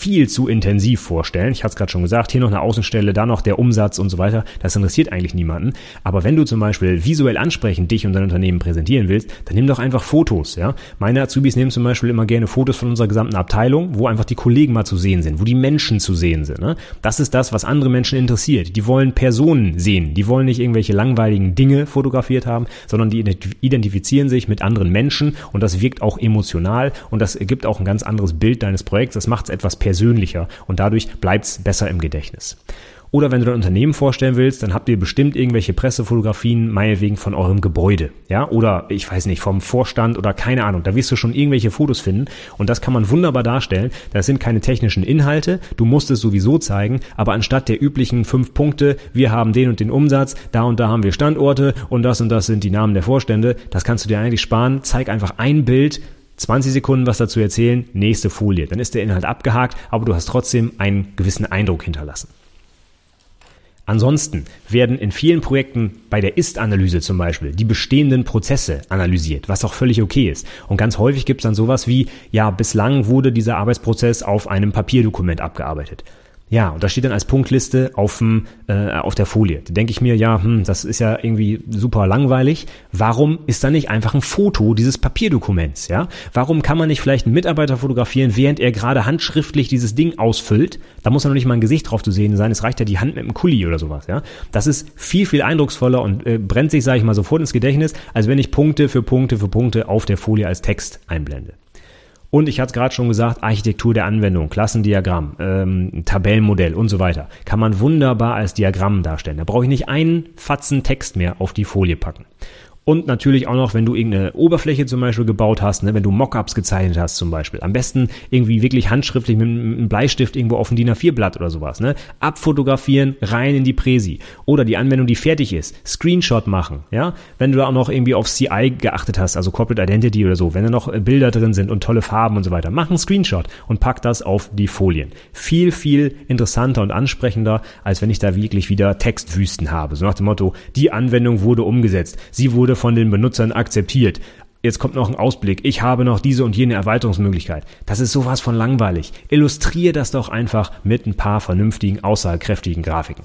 viel zu intensiv vorstellen. Ich hatte es gerade schon gesagt, hier noch eine Außenstelle, da noch der Umsatz und so weiter. Das interessiert eigentlich niemanden. Aber wenn du zum Beispiel visuell ansprechend dich und dein Unternehmen präsentieren willst, dann nimm doch einfach Fotos. Ja? Meine Azubis nehmen zum Beispiel immer gerne Fotos von unserer gesamten Abteilung, wo einfach die Kollegen mal zu sehen sind, wo die Menschen zu sehen sind. Ne? Das ist das, was andere Menschen interessiert. Die wollen Personen sehen. Die wollen nicht irgendwelche langweiligen Dinge fotografiert haben, sondern die identifizieren sich mit anderen Menschen und das wirkt auch emotional und das ergibt auch ein ganz anderes Bild deines Projekts. Das macht es etwas persönlicher und dadurch bleibt es besser im Gedächtnis. Oder wenn du dein Unternehmen vorstellen willst, dann habt ihr bestimmt irgendwelche Pressefotografien, meinetwegen von eurem Gebäude, ja, oder ich weiß nicht, vom Vorstand oder keine Ahnung. Da wirst du schon irgendwelche Fotos finden und das kann man wunderbar darstellen. Das sind keine technischen Inhalte, du musst es sowieso zeigen, aber anstatt der üblichen fünf Punkte, wir haben den und den Umsatz, da und da haben wir Standorte und das und das sind die Namen der Vorstände, das kannst du dir eigentlich sparen. Zeig einfach ein Bild, 20 Sekunden was dazu erzählen, nächste Folie. Dann ist der Inhalt abgehakt, aber du hast trotzdem einen gewissen Eindruck hinterlassen. Ansonsten werden in vielen Projekten bei der Ist-Analyse zum Beispiel die bestehenden Prozesse analysiert, was auch völlig okay ist. Und ganz häufig gibt es dann sowas wie, ja, bislang wurde dieser Arbeitsprozess auf einem Papierdokument abgearbeitet. Ja, und da steht dann als Punktliste auf, dem, äh, auf der Folie. Da denke ich mir, ja, hm, das ist ja irgendwie super langweilig. Warum ist da nicht einfach ein Foto dieses Papierdokuments? Ja, warum kann man nicht vielleicht einen Mitarbeiter fotografieren, während er gerade handschriftlich dieses Ding ausfüllt? Da muss ja noch nicht mal ein Gesicht drauf zu sehen sein. Es reicht ja die Hand mit einem Kuli oder sowas. Ja, das ist viel viel eindrucksvoller und äh, brennt sich, sage ich mal, sofort ins Gedächtnis, als wenn ich Punkte für Punkte für Punkte auf der Folie als Text einblende. Und ich hatte es gerade schon gesagt, Architektur der Anwendung, Klassendiagramm, ähm, Tabellenmodell und so weiter. Kann man wunderbar als Diagramm darstellen. Da brauche ich nicht einen Fatzen Text mehr auf die Folie packen. Und natürlich auch noch, wenn du irgendeine Oberfläche zum Beispiel gebaut hast, ne, wenn du Mockups gezeichnet hast zum Beispiel. Am besten irgendwie wirklich handschriftlich mit, einem Bleistift irgendwo auf dem DIN A4-Blatt oder sowas. Ne? Abfotografieren, rein in die Präsi. Oder die Anwendung, die fertig ist, Screenshot machen. Ja, Wenn du da auch noch irgendwie auf CI geachtet hast, also Corporate Identity oder so, wenn da noch Bilder drin sind und tolle Farben und so weiter, mach einen Screenshot und pack das auf die Folien. Viel, viel interessanter und ansprechender, als wenn ich da wirklich wieder Textwüsten habe. So nach dem Motto, die Anwendung wurde umgesetzt, sie wurde von den Benutzern akzeptiert. Jetzt kommt noch ein Ausblick. Ich habe noch diese und jene Erweiterungsmöglichkeit. Das ist sowas von langweilig. Illustriere das doch einfach mit ein paar vernünftigen, aussagekräftigen Grafiken.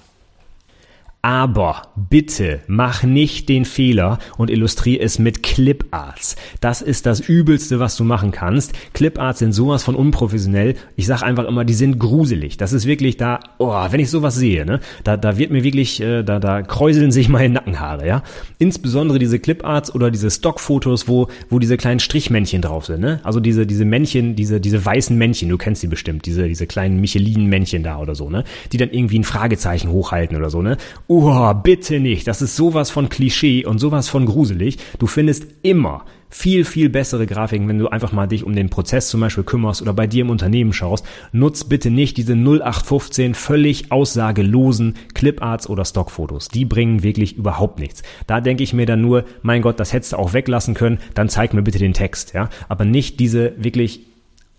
Aber bitte mach nicht den Fehler und illustriere es mit Cliparts. Das ist das Übelste, was du machen kannst. Cliparts sind sowas von unprofessionell. Ich sag einfach immer, die sind gruselig. Das ist wirklich da, oh, wenn ich sowas sehe, ne, da, da wird mir wirklich, äh, da, da kräuseln sich meine Nackenhaare, ja. Insbesondere diese Cliparts oder diese Stockfotos, wo, wo diese kleinen Strichmännchen drauf sind, ne. Also diese, diese Männchen, diese, diese weißen Männchen, du kennst die bestimmt, diese, diese kleinen Michelin-Männchen da oder so, ne. Die dann irgendwie ein Fragezeichen hochhalten oder so, ne Oh, bitte nicht. Das ist sowas von Klischee und sowas von gruselig. Du findest immer viel, viel bessere Grafiken, wenn du einfach mal dich um den Prozess zum Beispiel kümmerst oder bei dir im Unternehmen schaust. Nutz bitte nicht diese 0815 völlig aussagelosen Cliparts oder Stockfotos. Die bringen wirklich überhaupt nichts. Da denke ich mir dann nur, mein Gott, das hättest du auch weglassen können, dann zeig mir bitte den Text, ja. Aber nicht diese wirklich,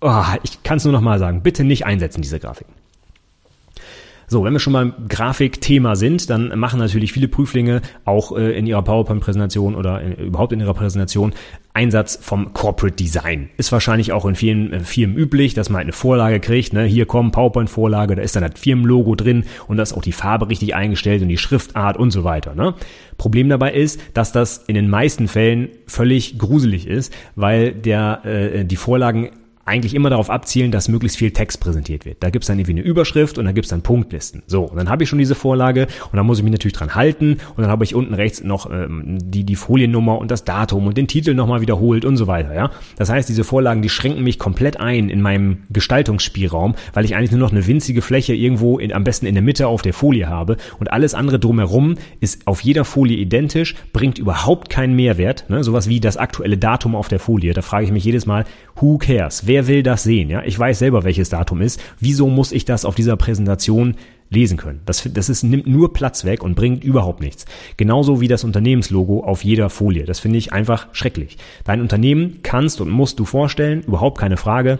oh, ich kann es nur noch mal sagen, bitte nicht einsetzen, diese Grafiken. So, wenn wir schon mal Grafikthema sind, dann machen natürlich viele Prüflinge auch äh, in ihrer PowerPoint-Präsentation oder in, überhaupt in ihrer Präsentation Einsatz vom Corporate Design. Ist wahrscheinlich auch in vielen äh, Firmen üblich, dass man halt eine Vorlage kriegt. Ne? Hier kommt PowerPoint-Vorlage, da ist dann das Firmenlogo drin und da ist auch die Farbe richtig eingestellt und die Schriftart und so weiter. Ne? Problem dabei ist, dass das in den meisten Fällen völlig gruselig ist, weil der äh, die Vorlagen eigentlich immer darauf abzielen, dass möglichst viel Text präsentiert wird. Da gibt's dann irgendwie eine Überschrift und dann gibt's dann Punktlisten. So, und dann habe ich schon diese Vorlage und dann muss ich mich natürlich dran halten und dann habe ich unten rechts noch ähm, die, die Foliennummer und das Datum und den Titel nochmal wiederholt und so weiter. Ja, Das heißt, diese Vorlagen, die schränken mich komplett ein in meinem Gestaltungsspielraum, weil ich eigentlich nur noch eine winzige Fläche irgendwo in, am besten in der Mitte auf der Folie habe und alles andere drumherum ist auf jeder Folie identisch, bringt überhaupt keinen Mehrwert. Ne? Sowas wie das aktuelle Datum auf der Folie. Da frage ich mich jedes Mal, who cares? Wer Wer will das sehen? Ja, ich weiß selber, welches Datum ist. Wieso muss ich das auf dieser Präsentation lesen können? Das, das ist, nimmt nur Platz weg und bringt überhaupt nichts. Genauso wie das Unternehmenslogo auf jeder Folie. Das finde ich einfach schrecklich. Dein Unternehmen kannst und musst du vorstellen, überhaupt keine Frage.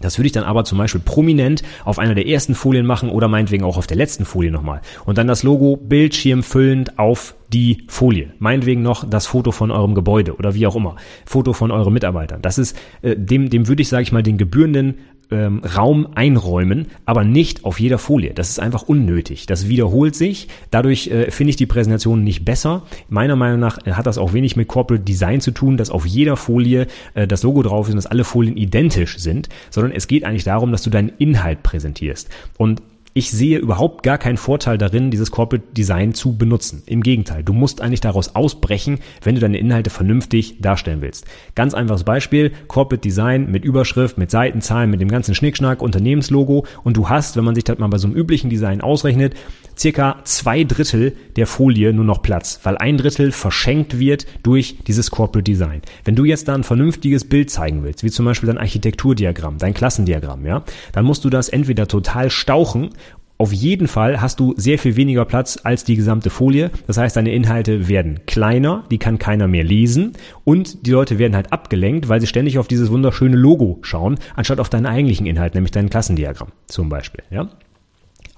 Das würde ich dann aber zum Beispiel prominent auf einer der ersten Folien machen oder meinetwegen auch auf der letzten Folie nochmal. Und dann das Logo bildschirmfüllend auf die Folie. Meinetwegen noch das Foto von eurem Gebäude oder wie auch immer. Foto von euren Mitarbeitern. Das ist, äh, dem, dem würde ich, sage ich mal, den gebührenden ähm, Raum einräumen, aber nicht auf jeder Folie. Das ist einfach unnötig. Das wiederholt sich. Dadurch äh, finde ich die Präsentation nicht besser. Meiner Meinung nach äh, hat das auch wenig mit Corporate Design zu tun, dass auf jeder Folie äh, das Logo drauf ist und dass alle Folien identisch sind, sondern es geht eigentlich darum, dass du deinen Inhalt präsentierst. Und ich sehe überhaupt gar keinen Vorteil darin, dieses Corporate Design zu benutzen. Im Gegenteil, du musst eigentlich daraus ausbrechen, wenn du deine Inhalte vernünftig darstellen willst. Ganz einfaches Beispiel, Corporate Design mit Überschrift, mit Seitenzahlen, mit dem ganzen Schnickschnack, Unternehmenslogo und du hast, wenn man sich das mal bei so einem üblichen Design ausrechnet, circa zwei Drittel der Folie nur noch Platz, weil ein Drittel verschenkt wird durch dieses Corporate Design. Wenn du jetzt da ein vernünftiges Bild zeigen willst, wie zum Beispiel dein Architekturdiagramm, dein Klassendiagramm, ja, dann musst du das entweder total stauchen auf jeden Fall hast du sehr viel weniger Platz als die gesamte Folie. Das heißt, deine Inhalte werden kleiner, die kann keiner mehr lesen und die Leute werden halt abgelenkt, weil sie ständig auf dieses wunderschöne Logo schauen, anstatt auf deinen eigentlichen Inhalt, nämlich dein Klassendiagramm zum Beispiel. Ja?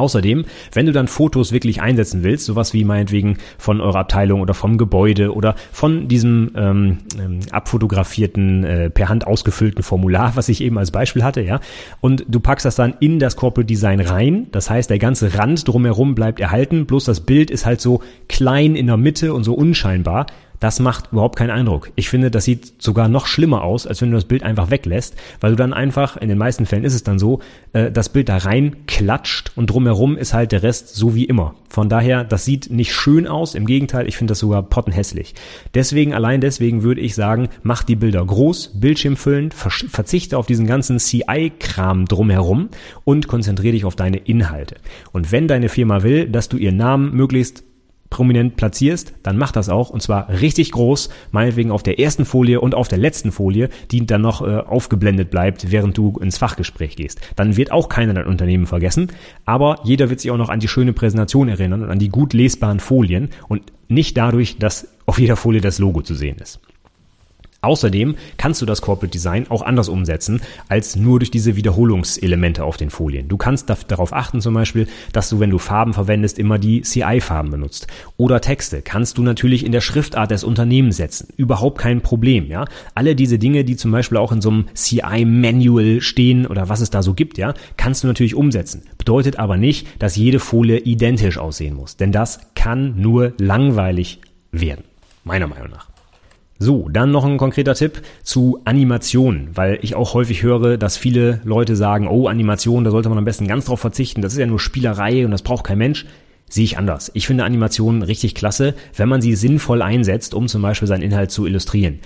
Außerdem, wenn du dann Fotos wirklich einsetzen willst, sowas wie meinetwegen von eurer Abteilung oder vom Gebäude oder von diesem ähm, ähm, abfotografierten, äh, per Hand ausgefüllten Formular, was ich eben als Beispiel hatte, ja, und du packst das dann in das Corporate Design rein, das heißt, der ganze Rand drumherum bleibt erhalten, bloß das Bild ist halt so klein in der Mitte und so unscheinbar, das macht überhaupt keinen Eindruck. Ich finde, das sieht sogar noch schlimmer aus, als wenn du das Bild einfach weglässt, weil du dann einfach, in den meisten Fällen ist es dann so, äh, das Bild da rein klatscht und drumherum ist halt der Rest so wie immer. Von daher, das sieht nicht schön aus, im Gegenteil, ich finde das sogar pottenhässlich. Deswegen, allein deswegen würde ich sagen, mach die Bilder groß, bildschirmfüllend, verzichte auf diesen ganzen CI-Kram drumherum und konzentriere dich auf deine Inhalte. Und wenn deine Firma will, dass du ihren Namen möglichst prominent platzierst, dann mach das auch und zwar richtig groß, meinetwegen auf der ersten Folie und auf der letzten Folie, die dann noch äh, aufgeblendet bleibt, während du ins Fachgespräch gehst. Dann wird auch keiner dein Unternehmen vergessen, aber jeder wird sich auch noch an die schöne Präsentation erinnern und an die gut lesbaren Folien und nicht dadurch, dass auf jeder Folie das Logo zu sehen ist. Außerdem kannst du das Corporate Design auch anders umsetzen, als nur durch diese Wiederholungselemente auf den Folien. Du kannst darauf achten zum Beispiel, dass du, wenn du Farben verwendest, immer die CI-Farben benutzt. Oder Texte kannst du natürlich in der Schriftart des Unternehmens setzen. Überhaupt kein Problem, ja. Alle diese Dinge, die zum Beispiel auch in so einem CI-Manual stehen oder was es da so gibt, ja, kannst du natürlich umsetzen. Bedeutet aber nicht, dass jede Folie identisch aussehen muss. Denn das kann nur langweilig werden. Meiner Meinung nach. So, dann noch ein konkreter Tipp zu Animationen, weil ich auch häufig höre, dass viele Leute sagen, oh, Animation, da sollte man am besten ganz drauf verzichten, das ist ja nur Spielerei und das braucht kein Mensch. Sehe ich anders. Ich finde Animationen richtig klasse, wenn man sie sinnvoll einsetzt, um zum Beispiel seinen Inhalt zu illustrieren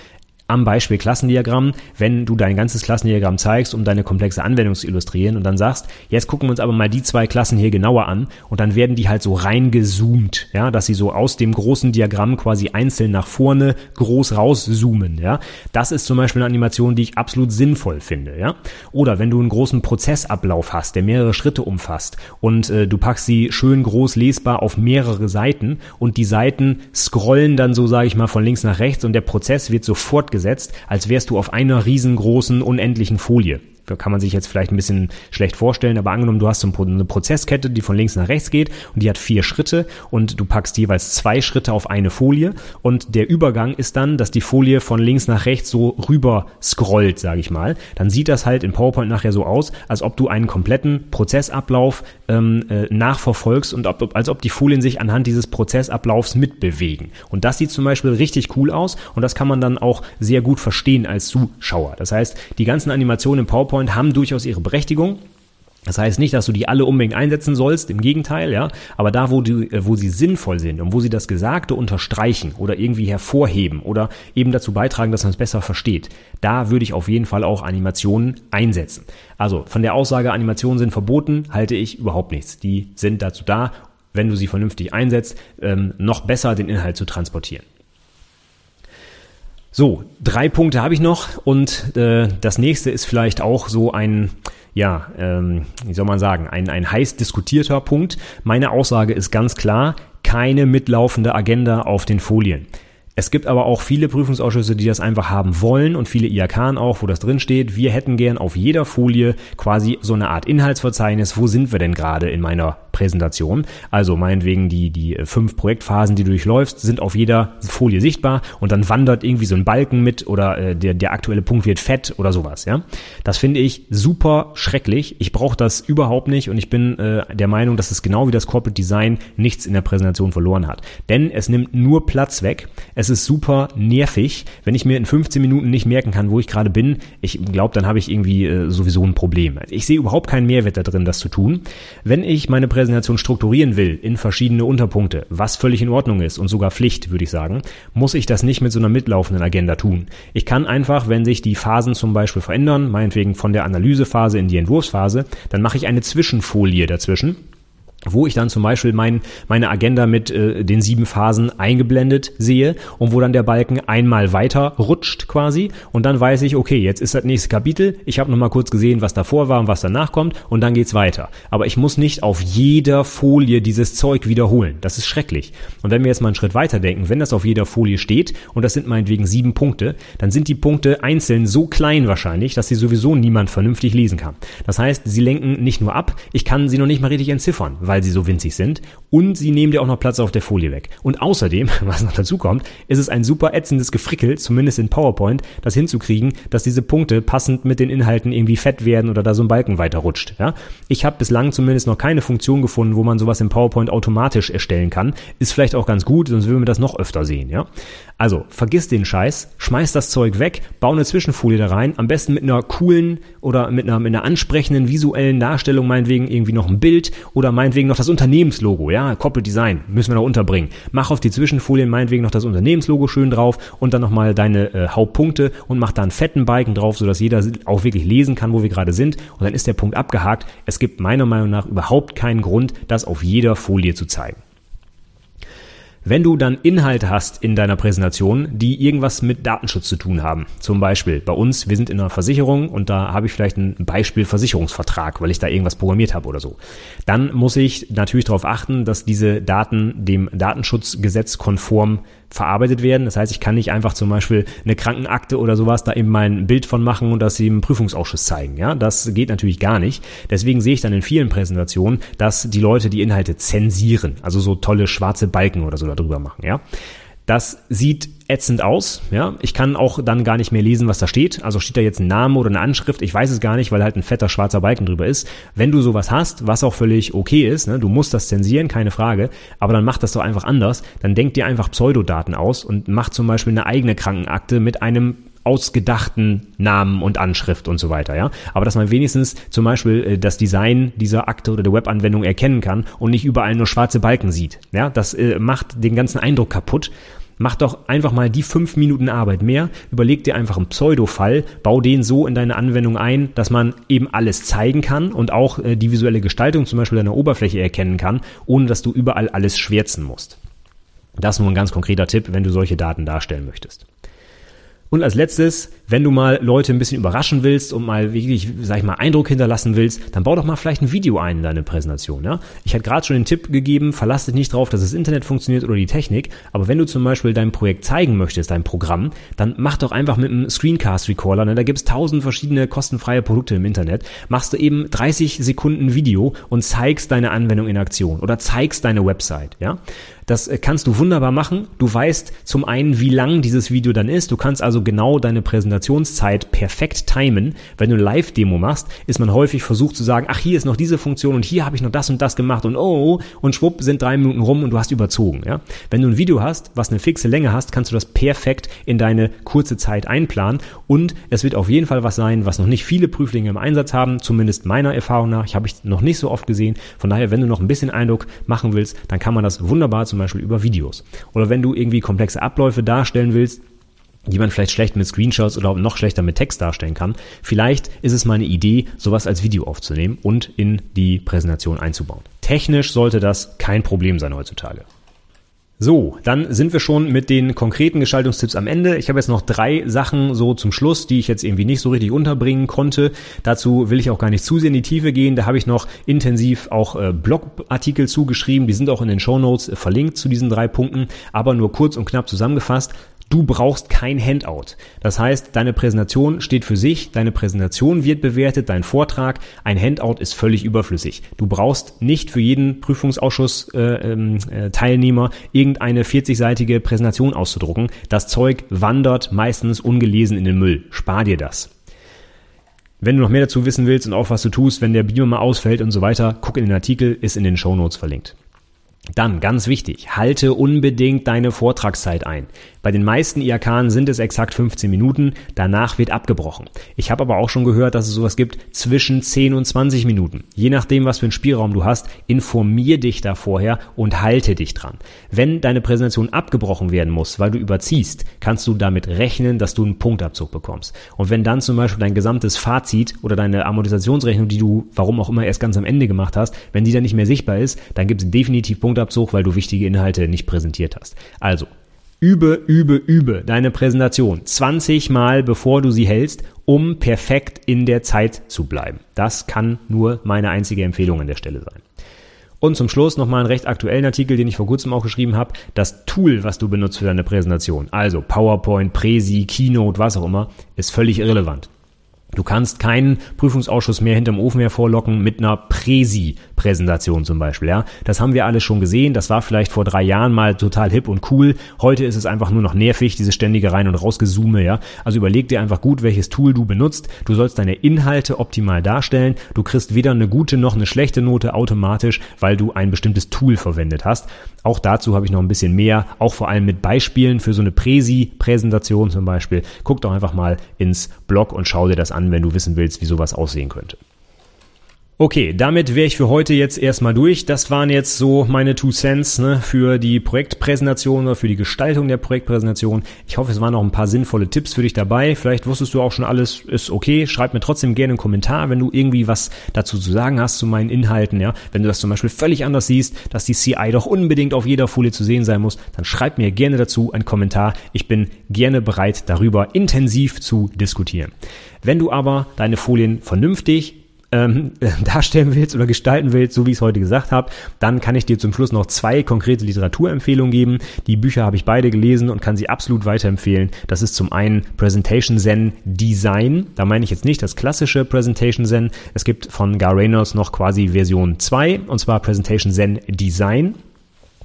am Beispiel Klassendiagramm, wenn du dein ganzes Klassendiagramm zeigst, um deine komplexe Anwendung zu illustrieren und dann sagst, jetzt gucken wir uns aber mal die zwei Klassen hier genauer an und dann werden die halt so reingezoomt, ja, dass sie so aus dem großen Diagramm quasi einzeln nach vorne groß rauszoomen, ja. Das ist zum Beispiel eine Animation, die ich absolut sinnvoll finde, ja. Oder wenn du einen großen Prozessablauf hast, der mehrere Schritte umfasst und äh, du packst sie schön groß lesbar auf mehrere Seiten und die Seiten scrollen dann so, sage ich mal, von links nach rechts und der Prozess wird sofort fortgesetzt, als wärst du auf einer riesengroßen, unendlichen Folie. Kann man sich jetzt vielleicht ein bisschen schlecht vorstellen, aber angenommen, du hast so eine Prozesskette, die von links nach rechts geht und die hat vier Schritte und du packst jeweils zwei Schritte auf eine Folie und der Übergang ist dann, dass die Folie von links nach rechts so rüber scrollt, sage ich mal. Dann sieht das halt in PowerPoint nachher so aus, als ob du einen kompletten Prozessablauf ähm, äh, nachverfolgst und ob, als ob die Folien sich anhand dieses Prozessablaufs mitbewegen. Und das sieht zum Beispiel richtig cool aus und das kann man dann auch sehr gut verstehen als Zuschauer. Das heißt, die ganzen Animationen im PowerPoint haben durchaus ihre Berechtigung. Das heißt nicht, dass du die alle unbedingt einsetzen sollst, im Gegenteil, ja. Aber da, wo, die, äh, wo sie sinnvoll sind und wo sie das Gesagte unterstreichen oder irgendwie hervorheben oder eben dazu beitragen, dass man es besser versteht, da würde ich auf jeden Fall auch Animationen einsetzen. Also von der Aussage, Animationen sind verboten, halte ich überhaupt nichts. Die sind dazu da, wenn du sie vernünftig einsetzt, ähm, noch besser den Inhalt zu transportieren. So, drei Punkte habe ich noch und äh, das nächste ist vielleicht auch so ein, ja, ähm, wie soll man sagen, ein, ein heiß diskutierter Punkt. Meine Aussage ist ganz klar, keine mitlaufende Agenda auf den Folien. Es gibt aber auch viele Prüfungsausschüsse, die das einfach haben wollen und viele IAK auch, wo das drin steht. Wir hätten gern auf jeder Folie quasi so eine Art Inhaltsverzeichnis. Wo sind wir denn gerade in meiner Präsentation. Also meinetwegen die, die fünf Projektphasen, die du durchläufst, sind auf jeder Folie sichtbar und dann wandert irgendwie so ein Balken mit oder äh, der, der aktuelle Punkt wird fett oder sowas. Ja, Das finde ich super schrecklich. Ich brauche das überhaupt nicht und ich bin äh, der Meinung, dass es genau wie das Corporate Design nichts in der Präsentation verloren hat. Denn es nimmt nur Platz weg. Es ist super nervig, wenn ich mir in 15 Minuten nicht merken kann, wo ich gerade bin. Ich glaube, dann habe ich irgendwie äh, sowieso ein Problem. Ich sehe überhaupt keinen Mehrwert da drin, das zu tun. Wenn ich meine Präsentation Präsentation strukturieren will in verschiedene Unterpunkte, was völlig in Ordnung ist und sogar Pflicht, würde ich sagen, muss ich das nicht mit so einer mitlaufenden Agenda tun. Ich kann einfach, wenn sich die Phasen zum Beispiel verändern, meinetwegen von der Analysephase in die Entwurfsphase, dann mache ich eine Zwischenfolie dazwischen wo ich dann zum Beispiel mein, meine Agenda mit äh, den sieben Phasen eingeblendet sehe und wo dann der Balken einmal weiter rutscht quasi und dann weiß ich, okay, jetzt ist das nächste Kapitel, ich habe nochmal kurz gesehen, was davor war und was danach kommt und dann geht's weiter. Aber ich muss nicht auf jeder Folie dieses Zeug wiederholen. Das ist schrecklich. Und wenn wir jetzt mal einen Schritt weiter denken, wenn das auf jeder Folie steht und das sind meinetwegen sieben Punkte, dann sind die Punkte einzeln so klein wahrscheinlich, dass sie sowieso niemand vernünftig lesen kann. Das heißt, sie lenken nicht nur ab, ich kann sie noch nicht mal richtig entziffern, weil weil sie so winzig sind. Und sie nehmen dir auch noch Platz auf der Folie weg. Und außerdem, was noch dazu kommt, ist es ein super ätzendes Gefrickel, zumindest in PowerPoint, das hinzukriegen, dass diese Punkte passend mit den Inhalten irgendwie fett werden oder da so ein Balken weiterrutscht. Ja? Ich habe bislang zumindest noch keine Funktion gefunden, wo man sowas in PowerPoint automatisch erstellen kann. Ist vielleicht auch ganz gut, sonst würden wir das noch öfter sehen. Ja? Also, vergiss den Scheiß, schmeiß das Zeug weg, bau eine Zwischenfolie da rein, am besten mit einer coolen oder mit einer, mit einer ansprechenden visuellen Darstellung, meinetwegen irgendwie noch ein Bild oder meinetwegen noch das Unternehmenslogo, ja, Corporate Design, müssen wir noch unterbringen. Mach auf die Zwischenfolien meinetwegen noch das Unternehmenslogo schön drauf und dann nochmal deine äh, Hauptpunkte und mach da einen fetten Balken drauf, sodass jeder auch wirklich lesen kann, wo wir gerade sind und dann ist der Punkt abgehakt. Es gibt meiner Meinung nach überhaupt keinen Grund, das auf jeder Folie zu zeigen. Wenn du dann Inhalte hast in deiner Präsentation, die irgendwas mit Datenschutz zu tun haben, zum Beispiel bei uns, wir sind in einer Versicherung und da habe ich vielleicht ein Beispiel Versicherungsvertrag, weil ich da irgendwas programmiert habe oder so, dann muss ich natürlich darauf achten, dass diese Daten dem Datenschutzgesetz konform verarbeitet werden. Das heißt, ich kann nicht einfach zum Beispiel eine Krankenakte oder sowas da eben mein Bild von machen und das im Prüfungsausschuss zeigen. Ja, das geht natürlich gar nicht. Deswegen sehe ich dann in vielen Präsentationen, dass die Leute die Inhalte zensieren, also so tolle schwarze Balken oder so darüber machen. Ja, das sieht ätzend aus. Ja, ich kann auch dann gar nicht mehr lesen, was da steht. Also steht da jetzt ein Name oder eine Anschrift. Ich weiß es gar nicht, weil halt ein fetter schwarzer Balken drüber ist. Wenn du sowas hast, was auch völlig okay ist, ne, du musst das zensieren, keine Frage. Aber dann mach das doch einfach anders. Dann denk dir einfach Pseudodaten aus und mach zum Beispiel eine eigene Krankenakte mit einem ausgedachten Namen und Anschrift und so weiter, ja. Aber dass man wenigstens zum Beispiel äh, das Design dieser Akte oder der Webanwendung erkennen kann und nicht überall nur schwarze Balken sieht. Ja, das äh, macht den ganzen Eindruck kaputt. Mach doch einfach mal die fünf Minuten Arbeit mehr, überleg dir einfach einen Pseudo-Fall, bau den so in deine Anwendung ein, dass man eben alles zeigen kann und auch äh, die visuelle Gestaltung zum Beispiel deiner Oberfläche erkennen kann, ohne dass du überall alles schwärzen musst. Das ist nur ein ganz konkreter Tipp, wenn du solche Daten darstellen möchtest. Und als letztes, wenn du mal Leute ein bisschen überraschen willst und mal wirklich, sag ich mal, Eindruck hinterlassen willst, dann bau doch mal vielleicht ein Video ein in deine Präsentation. Ja? Ich hatte gerade schon den Tipp gegeben, verlass dich nicht drauf, dass das Internet funktioniert oder die Technik, aber wenn du zum Beispiel dein Projekt zeigen möchtest, dein Programm, dann mach doch einfach mit einem Screencast-Recorder, ne? da gibt's tausend verschiedene kostenfreie Produkte im Internet, machst du eben 30 Sekunden Video und zeigst deine Anwendung in Aktion oder zeigst deine Website. Ja? Das äh, kannst du wunderbar machen. Du weißt zum einen, wie lang dieses Video dann ist. Du kannst also genau deine Präsentationszeit perfekt timen. Wenn du eine Live-Demo machst, ist man häufig versucht zu sagen, ach, hier ist noch diese Funktion und hier habe ich noch das und das gemacht und oh, und schwupp sind drei Minuten rum und du hast überzogen. Ja? Wenn du ein Video hast, was eine fixe Länge hast, kannst du das perfekt in deine kurze Zeit einplanen und es wird auf jeden Fall was sein, was noch nicht viele Prüflinge im Einsatz haben, zumindest meiner Erfahrung nach. Ich habe ich noch nicht so oft gesehen. Von daher, wenn du noch ein bisschen Eindruck machen willst, dann kann man das wunderbar zum zum Beispiel über Videos. Oder wenn du irgendwie komplexe Abläufe darstellen willst, die man vielleicht schlecht mit Screenshots oder noch schlechter mit Text darstellen kann. Vielleicht ist es mal eine Idee, sowas als Video aufzunehmen und in die Präsentation einzubauen. Technisch sollte das kein Problem sein heutzutage. So, dann sind wir schon mit den konkreten Gestaltungstipps am Ende. Ich habe jetzt noch drei Sachen so zum Schluss, die ich jetzt irgendwie nicht so richtig unterbringen konnte. Dazu will ich auch gar nicht zu sehr in die Tiefe gehen. Da habe ich noch intensiv auch äh, Blogartikel zugeschrieben. Die sind auch in den Show Notes verlinkt zu diesen drei Punkten, aber nur kurz und knapp zusammengefasst. Du brauchst kein Handout. Das heißt, deine Präsentation steht für sich, deine Präsentation wird bewertet, dein Vortrag, ein Handout ist völlig überflüssig. Du brauchst nicht für jeden Prüfungsausschuss äh, ähm, äh, irgendeine 40-seitige Präsentation auszudrucken. Das Zeug wandert meistens ungelesen in den Müll. Spar dir das. Wenn du noch mehr dazu wissen willst und auch was du tust, wenn der Beamer mal ausfällt und so weiter, guck in den Artikel, ist in den Show Notes verlinkt. Dann, ganz wichtig, halte unbedingt deine Vortragszeit ein. Bei den meisten IAK sind es exakt 15 Minuten, danach wird abgebrochen. Ich habe aber auch schon gehört, dass es sowas gibt zwischen 10 und 20 Minuten. Je nachdem, was für einen Spielraum du hast, informier dich da vorher und halte dich dran. Wenn deine Präsentation abgebrochen werden muss, weil du überziehst, kannst du damit rechnen, dass du einen Punktabzug bekommst. Und wenn dann zum Beispiel dein gesamtes Fazit oder deine Amortisationsrechnung, die du, warum auch immer, erst ganz am Ende gemacht hast, wenn die dann nicht mehr sichtbar ist, dann gibt es definitiv Punktabzug, weil du wichtige Inhalte nicht präsentiert hast. Also, Übe, übe, übe deine Präsentation 20 Mal, bevor du sie hältst, um perfekt in der Zeit zu bleiben. Das kann nur meine einzige Empfehlung an der Stelle sein. Und zum Schluss nochmal einen recht aktuellen Artikel, den ich vor kurzem auch geschrieben habe. Das Tool, was du benutzt für deine Präsentation, also PowerPoint, Presi, Keynote, was auch immer, ist völlig irrelevant. Du kannst keinen Prüfungsausschuss mehr hinterm Ofen hervorlocken mit einer Präsi-Präsentation zum Beispiel. Ja, das haben wir alle schon gesehen. Das war vielleicht vor drei Jahren mal total hip und cool. Heute ist es einfach nur noch nervig, diese ständige rein und rausgezoome. Ja, also überleg dir einfach gut, welches Tool du benutzt. Du sollst deine Inhalte optimal darstellen. Du kriegst weder eine gute noch eine schlechte Note automatisch, weil du ein bestimmtes Tool verwendet hast. Auch dazu habe ich noch ein bisschen mehr, auch vor allem mit Beispielen für so eine Präsi-Präsentation zum Beispiel. Guck doch einfach mal ins Blog und schau dir das an wenn du wissen willst, wie sowas aussehen könnte. Okay, damit wäre ich für heute jetzt erstmal durch. Das waren jetzt so meine Two Cents ne, für die Projektpräsentation oder für die Gestaltung der Projektpräsentation. Ich hoffe, es waren noch ein paar sinnvolle Tipps für dich dabei. Vielleicht wusstest du auch schon alles, ist okay. Schreib mir trotzdem gerne einen Kommentar, wenn du irgendwie was dazu zu sagen hast zu meinen Inhalten. Ja, Wenn du das zum Beispiel völlig anders siehst, dass die CI doch unbedingt auf jeder Folie zu sehen sein muss, dann schreib mir gerne dazu einen Kommentar. Ich bin gerne bereit, darüber intensiv zu diskutieren. Wenn du aber deine Folien vernünftig ähm, darstellen willst oder gestalten willst, so wie ich es heute gesagt habe, dann kann ich dir zum Schluss noch zwei konkrete Literaturempfehlungen geben. Die Bücher habe ich beide gelesen und kann sie absolut weiterempfehlen. Das ist zum einen Presentation Zen Design. Da meine ich jetzt nicht das klassische Presentation Zen. Es gibt von Gar Reynolds noch quasi Version 2 und zwar Presentation Zen Design.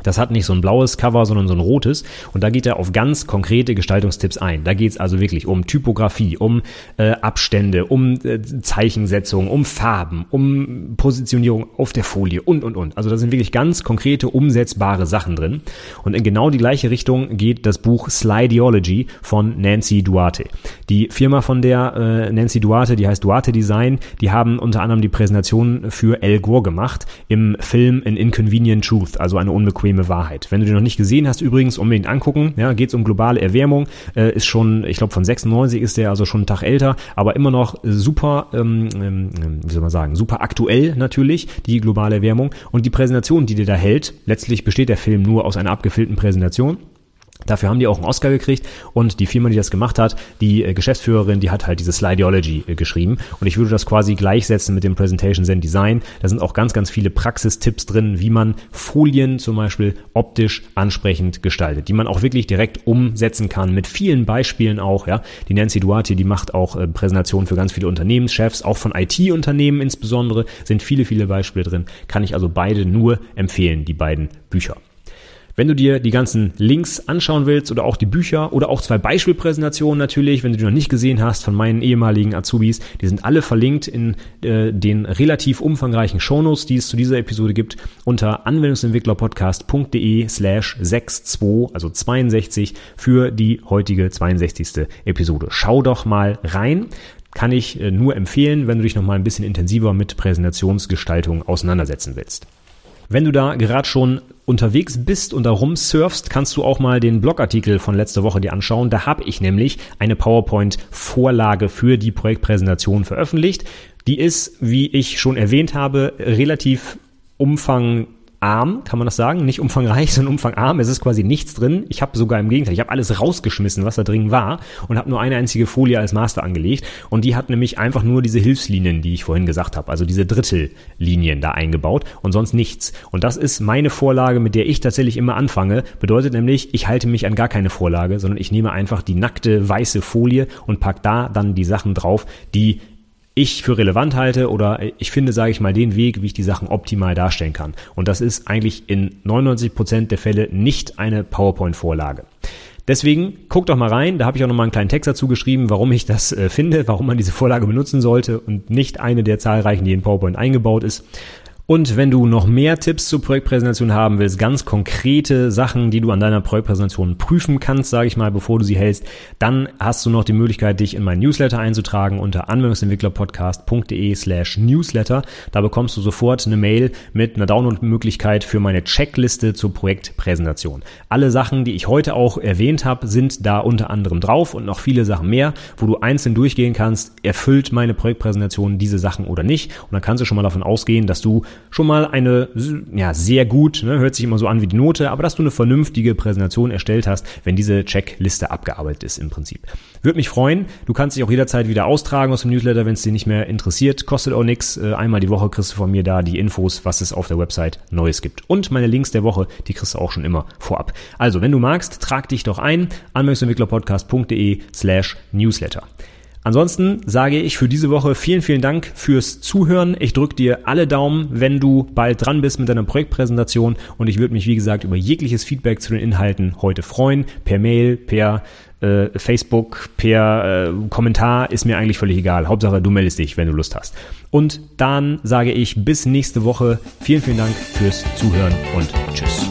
Das hat nicht so ein blaues Cover, sondern so ein rotes. Und da geht er auf ganz konkrete Gestaltungstipps ein. Da geht es also wirklich um Typografie, um äh, Abstände, um äh, Zeichensetzung, um Farben, um Positionierung auf der Folie und, und, und. Also da sind wirklich ganz konkrete, umsetzbare Sachen drin. Und in genau die gleiche Richtung geht das Buch Slideology von Nancy Duarte. Die Firma von der äh, Nancy Duarte, die heißt Duarte Design, die haben unter anderem die Präsentation für Al Gore gemacht im Film An Inconvenient Truth, also eine unbequeme unbequeme Wahrheit. Wenn du den noch nicht gesehen hast, übrigens unbedingt angucken. Ja, geht es um globale Erwärmung. Äh, ist schon, ich glaube von 96 ist der also schon einen Tag älter, aber immer noch super, ähm, ähm, wie soll man sagen, super aktuell natürlich die globale Erwärmung und die Präsentation, die dir da hält. Letztlich besteht der Film nur aus einer abgefilmten Präsentation Dafür haben die auch einen Oscar gekriegt und die Firma, die das gemacht hat, die äh, Geschäftsführerin, die hat halt diese Slideology äh, geschrieben und ich würde das quasi gleichsetzen mit dem Presentation Zen Design. Da sind auch ganz, ganz viele Praxistipps drin, wie man Folien zum Beispiel optisch ansprechend gestaltet, die man auch wirklich direkt umsetzen kann mit vielen Beispielen auch, ja. Die Nancy Duarte, die macht auch äh, Präsentationen für ganz viele Unternehmenschefs, auch von IT-Unternehmen insbesondere, sind viele, viele Beispiele drin. Kann ich also beide nur empfehlen, die beiden Bücher. Wenn du dir die ganzen Links anschauen willst oder auch die Bücher oder auch zwei Beispielpräsentationen natürlich, wenn du die noch nicht gesehen hast von meinen ehemaligen Azubis, die sind alle verlinkt in äh, den relativ umfangreichen Shownotes, die es zu dieser Episode gibt, unter anwendungsentwicklerpodcast.de slash 62, also 62 für die heutige 62. Episode. Schau doch mal rein kann ich äh, nur empfehlen, wenn du dich noch mal ein bisschen intensiver mit Präsentationsgestaltung auseinandersetzen willst. Wenn du da gerade schon unterwegs bist und da rumsurfst, kannst du auch mal den Blogartikel von letzter Woche dir anschauen. Da habe ich nämlich eine PowerPoint-Vorlage für die Projektpräsentation veröffentlicht. Die ist, wie ich schon erwähnt habe, relativ umfang arm, kann man das sagen? Nicht umfangreich, sondern umfangarm. Es ist quasi nichts drin. Ich habe sogar im Gegenteil, ich habe alles rausgeschmissen, was da drin war und habe nur eine einzige Folie als Master angelegt. Und die hat nämlich einfach nur diese Hilfslinien, die ich vorhin gesagt habe, also diese Drittellinien da eingebaut und sonst nichts. Und das ist meine Vorlage, mit der ich tatsächlich immer anfange. Bedeutet nämlich, ich halte mich an gar keine Vorlage, sondern ich nehme einfach die nackte weiße Folie und pack da dann die Sachen drauf, die ich für relevant halte oder ich finde, sage ich mal, den Weg, wie ich die Sachen optimal darstellen kann. Und das ist eigentlich in 99 Prozent der Fälle nicht eine PowerPoint-Vorlage. Deswegen guck doch mal rein, da habe ich auch noch mal einen kleinen Text dazu geschrieben, warum ich das äh, finde, warum man diese Vorlage benutzen sollte und nicht eine der zahlreichen, die in PowerPoint eingebaut ist. Und wenn du noch mehr Tipps zur Projektpräsentation haben willst, ganz konkrete Sachen, die du an deiner Projektpräsentation prüfen kannst, sage ich mal, bevor du sie hältst, dann hast du noch die Möglichkeit, dich in mein Newsletter einzutragen unter anwendungsentwicklerpodcast.de slash newsletter. Da bekommst du sofort eine Mail mit einer Download-Möglichkeit für meine Checkliste zur Projektpräsentation. Alle Sachen, die ich heute auch erwähnt habe, sind da unter anderem drauf und noch viele Sachen mehr, wo du einzeln durchgehen kannst, erfüllt meine Projektpräsentation diese Sachen oder nicht. Und dann kannst du schon mal davon ausgehen, dass du schon mal eine, ja, sehr gut, ne, hört sich immer so an wie die Note, aber dass du eine vernünftige Präsentation erstellt hast, wenn diese Checkliste abgearbeitet ist im Prinzip. Würde mich freuen. Du kannst dich auch jederzeit wieder austragen aus dem Newsletter, wenn es dir nicht mehr interessiert. Kostet auch nichts. Äh, einmal die Woche kriegst du von mir da die Infos, was es auf der Website Neues gibt. Und meine Links der Woche, die kriegst du auch schon immer vorab. Also, wenn du magst, trag dich doch ein. anwendungsentwicklerpodcast.de slash Newsletter. Ansonsten sage ich für diese Woche vielen, vielen Dank fürs Zuhören. Ich drücke dir alle Daumen, wenn du bald dran bist mit deiner Projektpräsentation und ich würde mich, wie gesagt, über jegliches Feedback zu den Inhalten heute freuen. Per Mail, per äh, Facebook, per äh, Kommentar, ist mir eigentlich völlig egal. Hauptsache, du meldest dich, wenn du Lust hast. Und dann sage ich bis nächste Woche. Vielen, vielen Dank fürs Zuhören und tschüss.